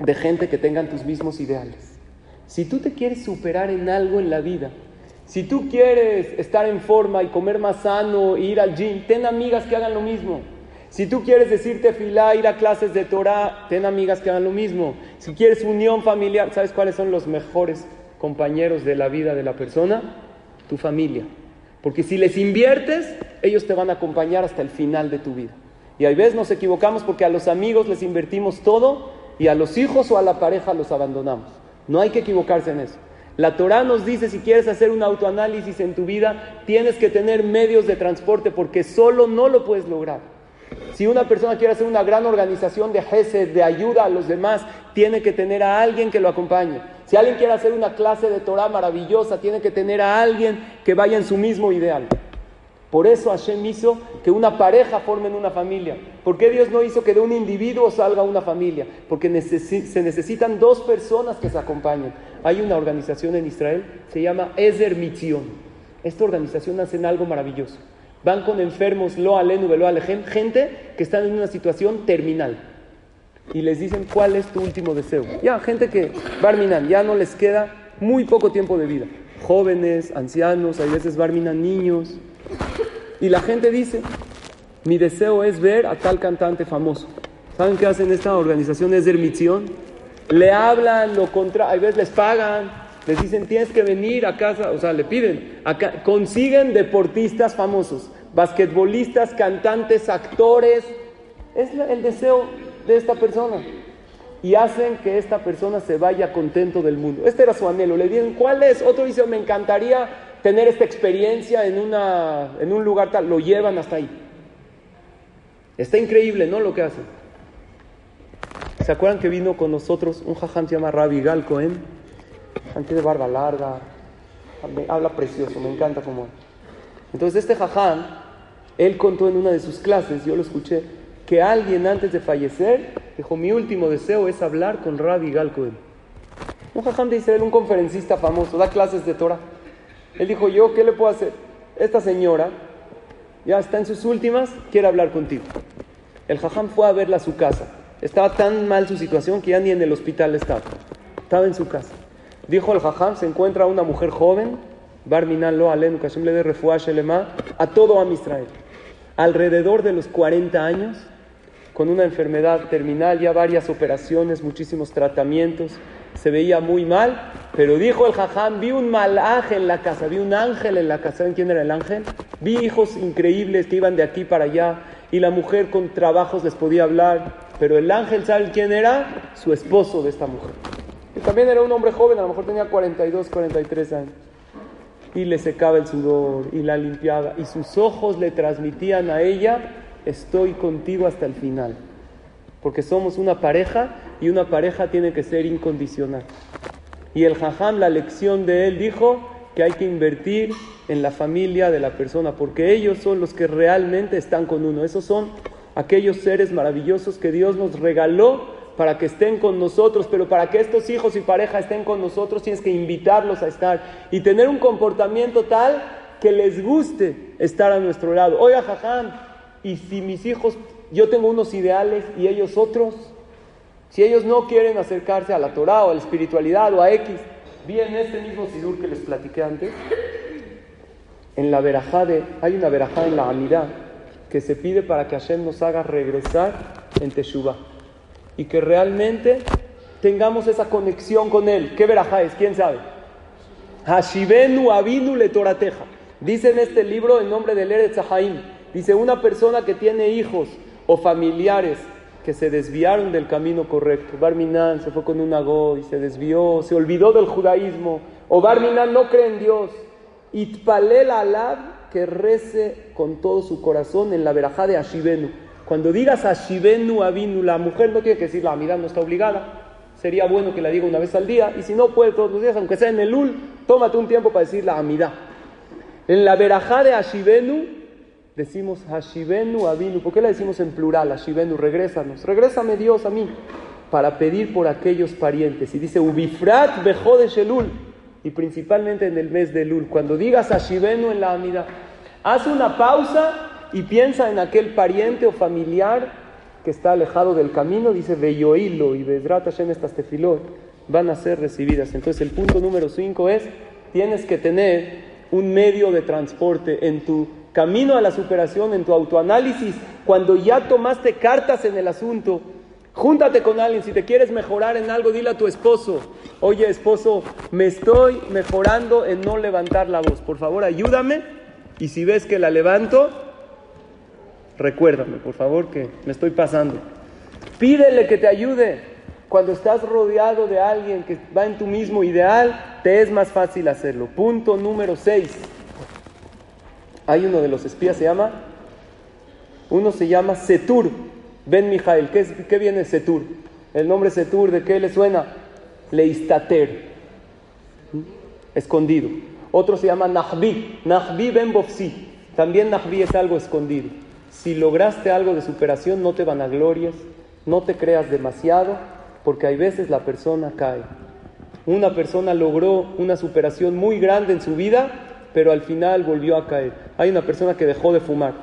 de gente que tengan tus mismos ideales. Si tú te quieres superar en algo en la vida, si tú quieres estar en forma y comer más sano, ir al gym, ten amigas que hagan lo mismo. Si tú quieres decirte filá, ir a clases de Torah, ten amigas que hagan lo mismo. Si quieres unión familiar, ¿sabes cuáles son los mejores compañeros de la vida de la persona? Tu familia. Porque si les inviertes, ellos te van a acompañar hasta el final de tu vida. Y a veces nos equivocamos porque a los amigos les invertimos todo y a los hijos o a la pareja los abandonamos. No hay que equivocarse en eso. La Torah nos dice, si quieres hacer un autoanálisis en tu vida, tienes que tener medios de transporte porque solo no lo puedes lograr. Si una persona quiere hacer una gran organización de gesed, de ayuda a los demás, tiene que tener a alguien que lo acompañe. Si alguien quiere hacer una clase de Torah maravillosa, tiene que tener a alguien que vaya en su mismo ideal. Por eso Hashem hizo que una pareja formen una familia. ¿Por qué Dios no hizo que de un individuo salga una familia? Porque se necesitan dos personas que se acompañen. Hay una organización en Israel, se llama Ezer Mitzion. Esta organización hace algo maravilloso. Van con enfermos, lo alenu, lo gente que están en una situación terminal. Y les dicen, ¿cuál es tu último deseo? Ya, gente que, Barminan, ya no les queda muy poco tiempo de vida. Jóvenes, ancianos, hay veces Barminan niños. Y la gente dice, mi deseo es ver a tal cantante famoso. ¿Saben qué hacen esta organización? Es de misión. Le hablan, lo contra, a veces les pagan, les dicen tienes que venir a casa, o sea, le piden, acá, consiguen deportistas famosos, basquetbolistas, cantantes, actores. Es el deseo de esta persona. Y hacen que esta persona se vaya contento del mundo. Este era su anhelo. Le dicen, ¿cuál es? Otro dice, me encantaría tener esta experiencia en, una, en un lugar tal, lo llevan hasta ahí. Está increíble, ¿no? Lo que hacen. ¿Se acuerdan que vino con nosotros un jajam se llama Rabbi Gal Cohen? Antes de barba larga, habla precioso, me encanta como Entonces este jajam, él contó en una de sus clases, yo lo escuché, que alguien antes de fallecer dijo, mi último deseo es hablar con Rabbi Gal Cohen. Un jajam de Israel, un conferencista famoso, da clases de Torah. Él dijo, yo, ¿qué le puedo hacer? Esta señora ya está en sus últimas, quiere hablar contigo. El jajam fue a verla a su casa. Estaba tan mal su situación que ya ni en el hospital estaba. Estaba en su casa. Dijo el jajam, se encuentra una mujer joven, Barminan lo alenu, le de a todo a Israel. Alrededor de los 40 años, con una enfermedad terminal, ya varias operaciones, muchísimos tratamientos, se veía muy mal, pero dijo el jajam, vi un malaje en la casa, vi un ángel en la casa. ¿Saben quién era el ángel? Vi hijos increíbles que iban de aquí para allá y la mujer con trabajos les podía hablar, pero el ángel, ¿saben quién era? Su esposo de esta mujer. Y también era un hombre joven, a lo mejor tenía 42, 43 años. Y le secaba el sudor y la limpiaba y sus ojos le transmitían a ella, estoy contigo hasta el final. Porque somos una pareja y una pareja tiene que ser incondicional. Y el jajam, la lección de él dijo que hay que invertir en la familia de la persona, porque ellos son los que realmente están con uno. Esos son aquellos seres maravillosos que Dios nos regaló para que estén con nosotros, pero para que estos hijos y pareja estén con nosotros tienes que invitarlos a estar y tener un comportamiento tal que les guste estar a nuestro lado. Oiga, jaján, y si mis hijos, yo tengo unos ideales y ellos otros, si ellos no quieren acercarse a la Torah o a la espiritualidad o a X, vi en este mismo Sidur que les platiqué antes, en la verajá de, hay una verajá en la Amidad que se pide para que Hashem nos haga regresar en Teshuvah y que realmente tengamos esa conexión con Él. ¿Qué verajá es? ¿Quién sabe? Hashivenu Avinu le Torateja. Dice en este libro en nombre del Eretz dice una persona que tiene hijos o familiares que se desviaron del camino correcto. Barminan se fue con un ago y se desvió, se olvidó del judaísmo. O Barminan no cree en Dios. Itpalel alab que rece con todo su corazón en la verajá de Ashivenu. Cuando digas Ashivenu Avinu, la mujer no tiene que decir la amidad, no está obligada. Sería bueno que la diga una vez al día. Y si no puede todos los días, aunque sea en el ul, tómate un tiempo para decir la amidad. En la verajá de Ashivenu decimos Hashivenu Avinu. ¿Por qué la decimos en plural? Ashivenu, regrésanos. Regrésame Dios a mí para pedir por aquellos parientes. Y dice Ubifrat Bejo de Shelul. Y principalmente en el mes de Lul. Cuando digas Ashivenu en la amida, haz una pausa y piensa en aquel pariente o familiar que está alejado del camino. Dice Beyoilo y Bedrat Hashem estas tefilot van a ser recibidas. Entonces el punto número 5 es, tienes que tener un medio de transporte en tu camino a la superación, en tu autoanálisis, cuando ya tomaste cartas en el asunto, júntate con alguien, si te quieres mejorar en algo, dile a tu esposo, oye esposo, me estoy mejorando en no levantar la voz, por favor ayúdame y si ves que la levanto, recuérdame, por favor, que me estoy pasando. Pídele que te ayude. Cuando estás rodeado de alguien que va en tu mismo ideal, te es más fácil hacerlo. Punto número 6. Hay uno de los espías, se llama, uno se llama Setur, Ben Mijael. ¿Qué, viene Setur? El nombre Setur, ¿de qué le suena? Leistater, escondido. Otro se llama Nahbi, Nahbi Ben Bofsi. También Nahbi es algo escondido. Si lograste algo de superación, no te vanaglories, no te creas demasiado, porque hay veces la persona cae. Una persona logró una superación muy grande en su vida, pero al final volvió a caer. Hay una persona que dejó de fumar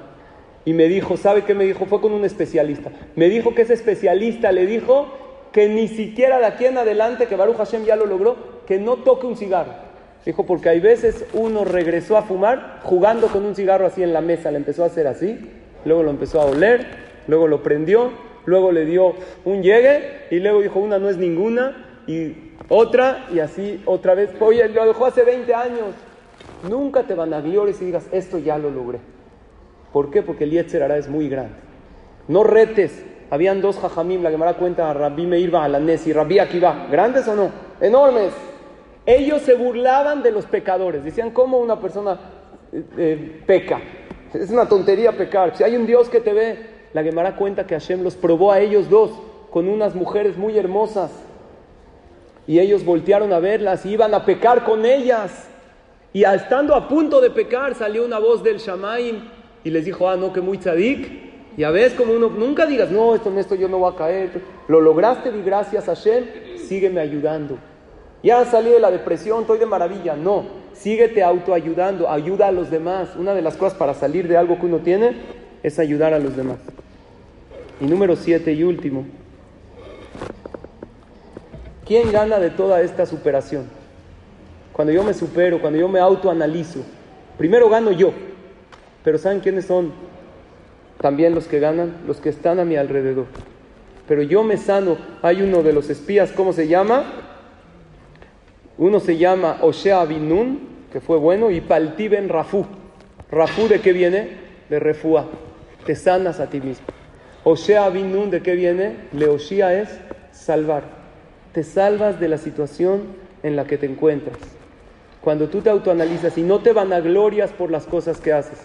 y me dijo, ¿sabe qué me dijo? Fue con un especialista. Me dijo que ese especialista le dijo que ni siquiera de aquí en adelante, que Baruch Hashem ya lo logró, que no toque un cigarro. Dijo, porque hay veces uno regresó a fumar jugando con un cigarro así en la mesa, le empezó a hacer así, luego lo empezó a oler, luego lo prendió, luego le dio un llegue y luego dijo, una no es ninguna y otra y así otra vez. Oye, lo dejó hace 20 años. Nunca te van a glorias y digas, esto ya lo logré. ¿Por qué? Porque el Yetzer es muy grande. No retes. Habían dos jajamim, la Gemara cuenta a Rabbi Meir Ba'alanes y Rabbi Akiva. ¿Grandes o no? Enormes. Ellos se burlaban de los pecadores. Decían, ¿cómo una persona eh, eh, peca? Es una tontería pecar. Si hay un Dios que te ve, la Gemara cuenta que Hashem los probó a ellos dos con unas mujeres muy hermosas. Y ellos voltearon a verlas y iban a pecar con ellas. Y estando a punto de pecar, salió una voz del Shamaim y les dijo, ah, no, que muy tzadik. Ya ves como uno, nunca digas, no, esto en esto yo no voy a caer. Lo lograste, di gracias a Hashem, sígueme ayudando. Ya salí de la depresión, estoy de maravilla. No, síguete autoayudando, ayuda a los demás. Una de las cosas para salir de algo que uno tiene es ayudar a los demás. Y número siete y último, ¿quién gana de toda esta superación? Cuando yo me supero, cuando yo me autoanalizo, primero gano yo, pero ¿saben quiénes son también los que ganan? Los que están a mi alrededor. Pero yo me sano, hay uno de los espías, ¿cómo se llama? Uno se llama Oshea Binun, que fue bueno, y Palti Ben Rafú. ¿Rafú de qué viene? De Refúa. Te sanas a ti mismo. Oshea Binun, ¿de qué viene? Leoshia es salvar. Te salvas de la situación en la que te encuentras. Cuando tú te autoanalizas y no te vanaglorias por las cosas que haces.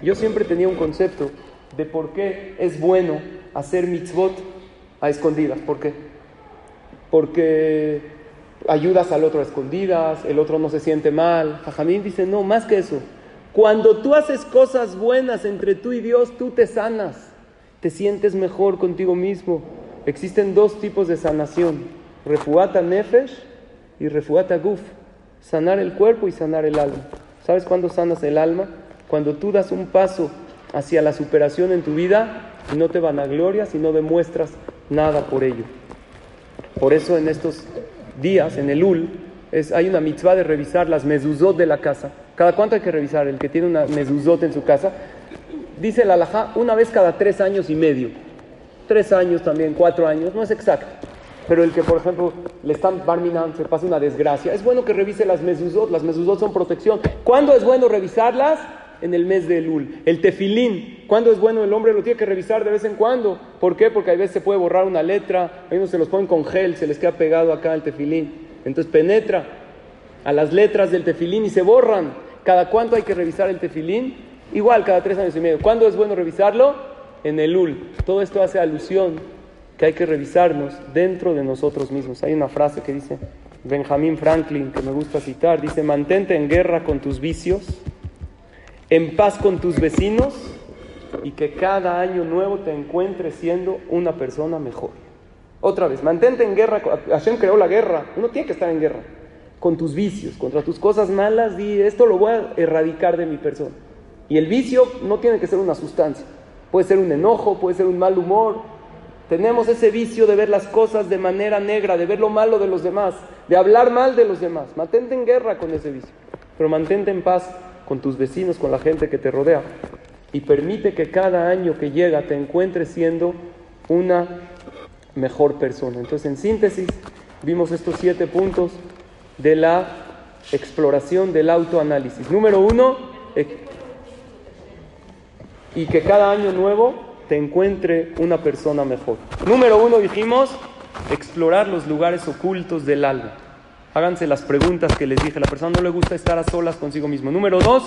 Yo siempre tenía un concepto de por qué es bueno hacer mitzvot a escondidas. ¿Por qué? Porque ayudas al otro a escondidas, el otro no se siente mal. Jajamín dice, no, más que eso. Cuando tú haces cosas buenas entre tú y Dios, tú te sanas, te sientes mejor contigo mismo. Existen dos tipos de sanación, refuata nefesh y refuata guf, sanar el cuerpo y sanar el alma. ¿Sabes cuándo sanas el alma? Cuando tú das un paso hacia la superación en tu vida y no te vanaglorias y no demuestras nada por ello. Por eso en estos días, en el UL, es, hay una mitzvah de revisar las mezuzot de la casa. ¿Cada cuánto hay que revisar? El que tiene una mezuzot en su casa. Dice la alajá una vez cada tres años y medio. Tres años también, cuatro años, no es exacto. Pero el que, por ejemplo, le están barminando, se pasa una desgracia, es bueno que revise las mezuzot. Las mezuzot son protección. ¿Cuándo es bueno revisarlas? En el mes de Elul. El tefilín, ¿cuándo es bueno? El hombre lo tiene que revisar de vez en cuando. ¿Por qué? Porque a veces se puede borrar una letra, a unos se los ponen con gel, se les queda pegado acá el tefilín. Entonces penetra a las letras del tefilín y se borran. ¿Cada cuánto hay que revisar el tefilín? Igual, cada tres años y medio. ¿Cuándo es bueno revisarlo? En el Elul. Todo esto hace alusión que hay que revisarnos dentro de nosotros mismos. Hay una frase que dice Benjamin Franklin, que me gusta citar, dice, mantente en guerra con tus vicios, en paz con tus vecinos y que cada año nuevo te encuentres siendo una persona mejor. Otra vez, mantente en guerra. Hashem creó la guerra. Uno tiene que estar en guerra con tus vicios, contra tus cosas malas. Y esto lo voy a erradicar de mi persona. Y el vicio no tiene que ser una sustancia. Puede ser un enojo, puede ser un mal humor. Tenemos ese vicio de ver las cosas de manera negra, de ver lo malo de los demás, de hablar mal de los demás. Mantente en guerra con ese vicio. Pero mantente en paz con tus vecinos, con la gente que te rodea. Y permite que cada año que llega te encuentres siendo una mejor persona. Entonces, en síntesis, vimos estos siete puntos de la exploración del autoanálisis. Número uno, y que cada año nuevo te encuentre una persona mejor. Número uno, dijimos, explorar los lugares ocultos del alma. Háganse las preguntas que les dije. La persona no le gusta estar a solas consigo mismo. Número dos,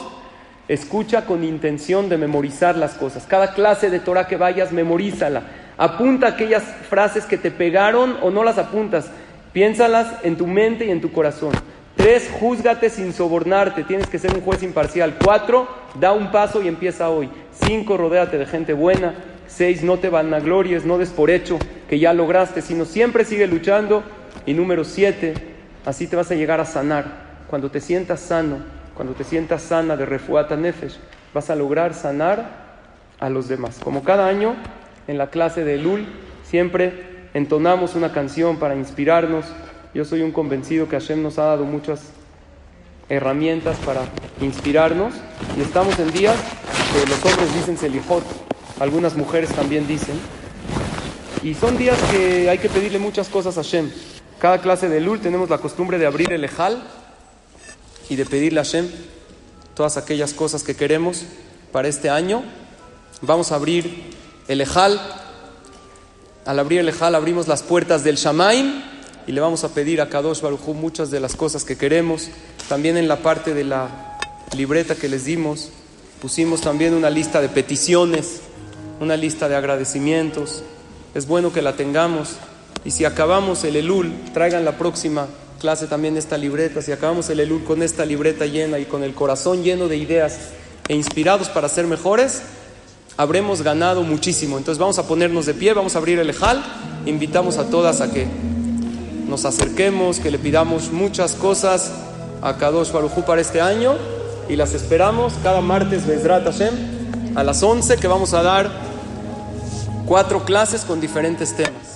escucha con intención de memorizar las cosas. Cada clase de Torah que vayas, memorízala Apunta aquellas frases que te pegaron o no las apuntas. Piénsalas en tu mente y en tu corazón. Tres, júzgate sin sobornarte. Tienes que ser un juez imparcial. Cuatro, da un paso y empieza hoy. Cinco, rodéate de gente buena. Seis, no te vanaglories, no des por hecho que ya lograste, sino siempre sigue luchando. Y número siete, así te vas a llegar a sanar. Cuando te sientas sano, cuando te sientas sana de refuata nefesh, vas a lograr sanar a los demás. Como cada año, en la clase de Lul, siempre entonamos una canción para inspirarnos. Yo soy un convencido que Hashem nos ha dado muchas herramientas para inspirarnos y estamos en días que los hombres dicen Selijot, algunas mujeres también dicen, y son días que hay que pedirle muchas cosas a Hashem. Cada clase de Lul tenemos la costumbre de abrir el Ejal y de pedirle a Hashem todas aquellas cosas que queremos para este año. Vamos a abrir el Ejal. Al abrir el Ejal abrimos las puertas del Shamaim y le vamos a pedir a Kadosh Baruj muchas de las cosas que queremos. También en la parte de la libreta que les dimos pusimos también una lista de peticiones, una lista de agradecimientos. Es bueno que la tengamos. Y si acabamos el Elul, traigan la próxima clase también esta libreta. Si acabamos el Elul con esta libreta llena y con el corazón lleno de ideas e inspirados para ser mejores, habremos ganado muchísimo. Entonces vamos a ponernos de pie, vamos a abrir el Ejal, invitamos a todas a que nos acerquemos, que le pidamos muchas cosas a Kadosh Barujú para este año y las esperamos cada martes Bezrat Hashem a las 11 que vamos a dar cuatro clases con diferentes temas.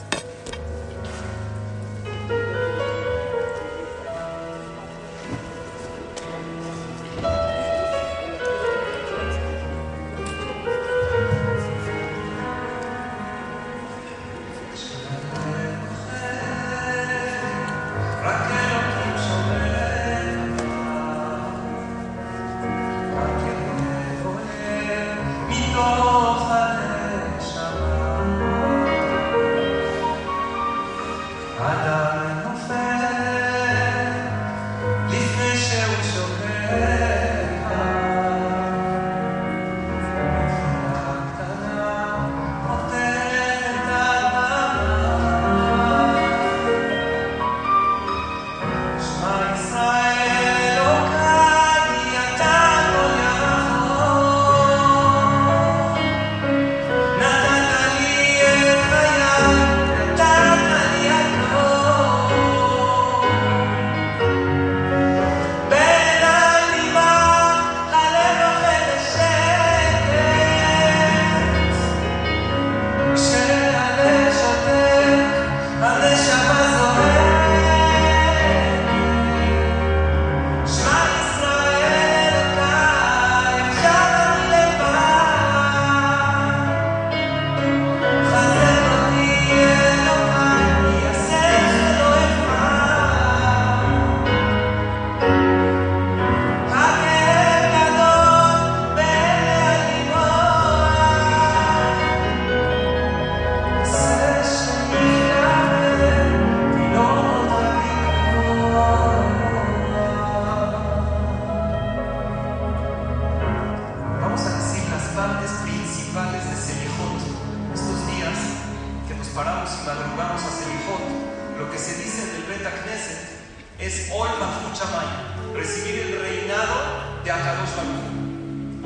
Es Ol Chamay, recibir el reinado de Akadosh Baruch.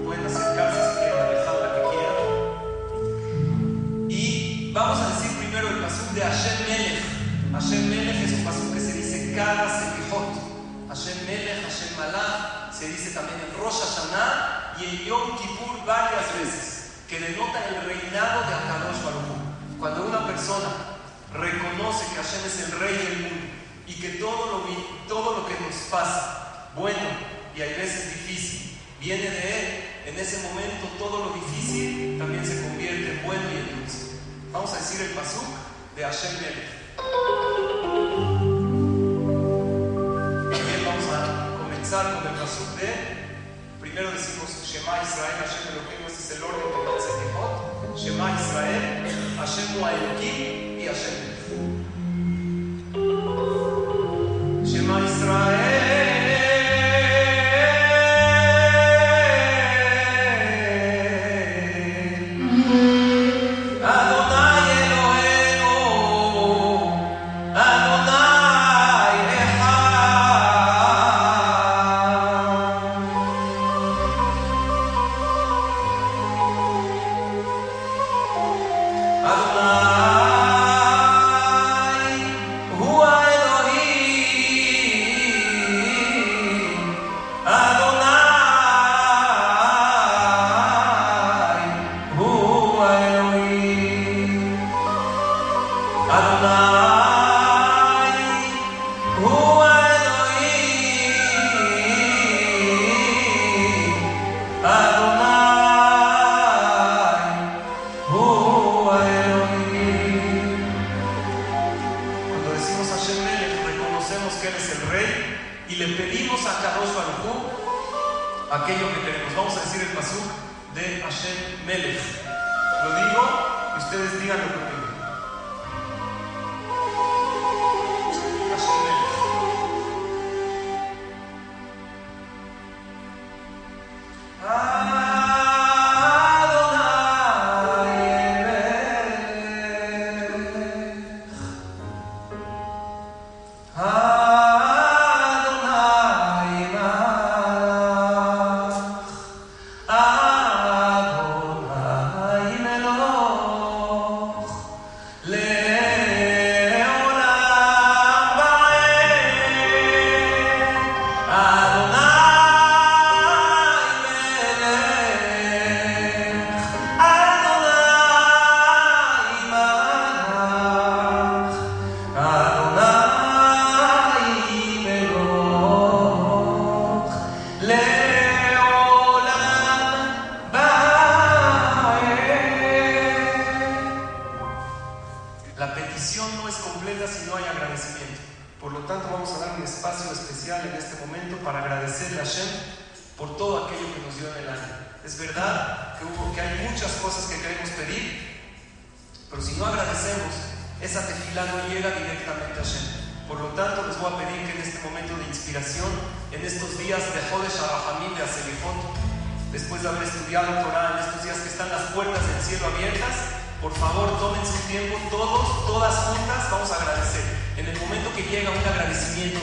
Pueden acercarse si quieren alejar la que quieran. Y vamos a decir primero el pasuk de Hashem Melech. Hashem Melech es un pasuk que se dice cada Sefijot. Hashem Melech, Hashem Malach, se dice también en Rosh Hashanah y en Yom Kippur varias veces, que denota el reinado de Akadosh Baruch. Cuando una persona reconoce que Hashem es el rey del mundo y que todo lo, todo lo que nos pasa, bueno y hay veces difícil, viene de Él, en ese momento todo lo difícil también se convierte en bueno y en dulce. Vamos a decir el pasuk de Hashem Melech. Bien, vamos a comenzar con el pasuk de. Primero decimos Shema Israel, Hashem Elohim, ese es el orden dice Sefijot. Shema Israel, Hashem Elohim y Hashem Shema Israel.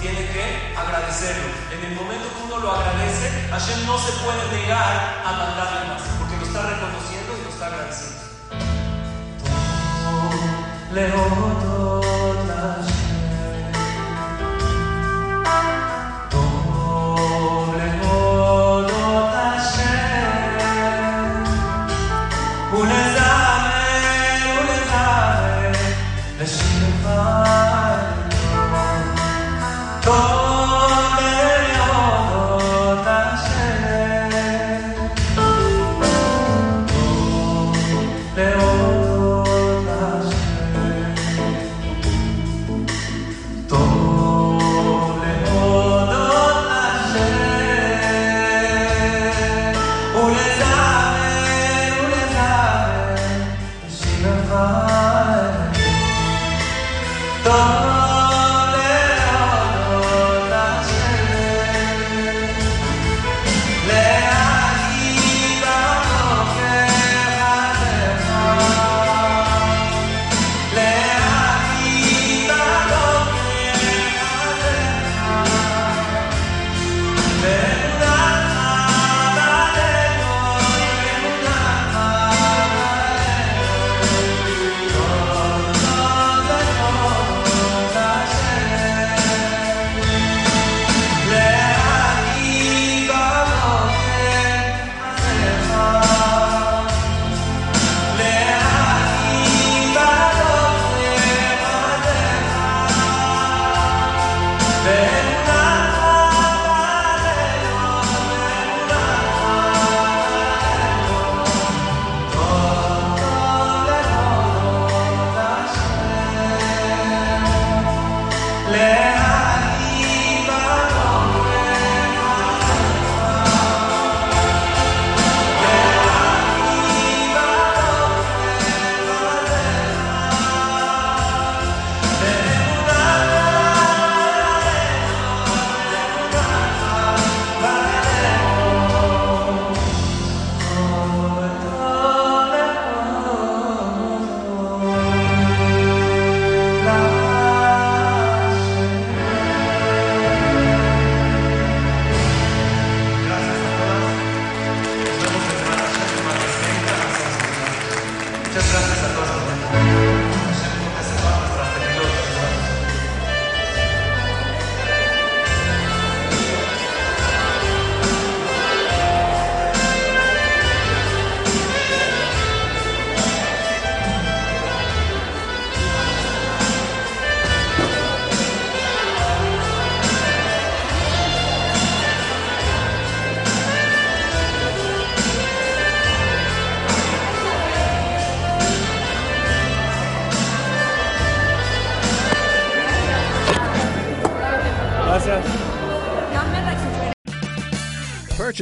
tiene que agradecerlo. En el momento que uno lo agradece, Hashem no se puede negar a mandarle más, porque lo está reconociendo y lo está agradeciendo.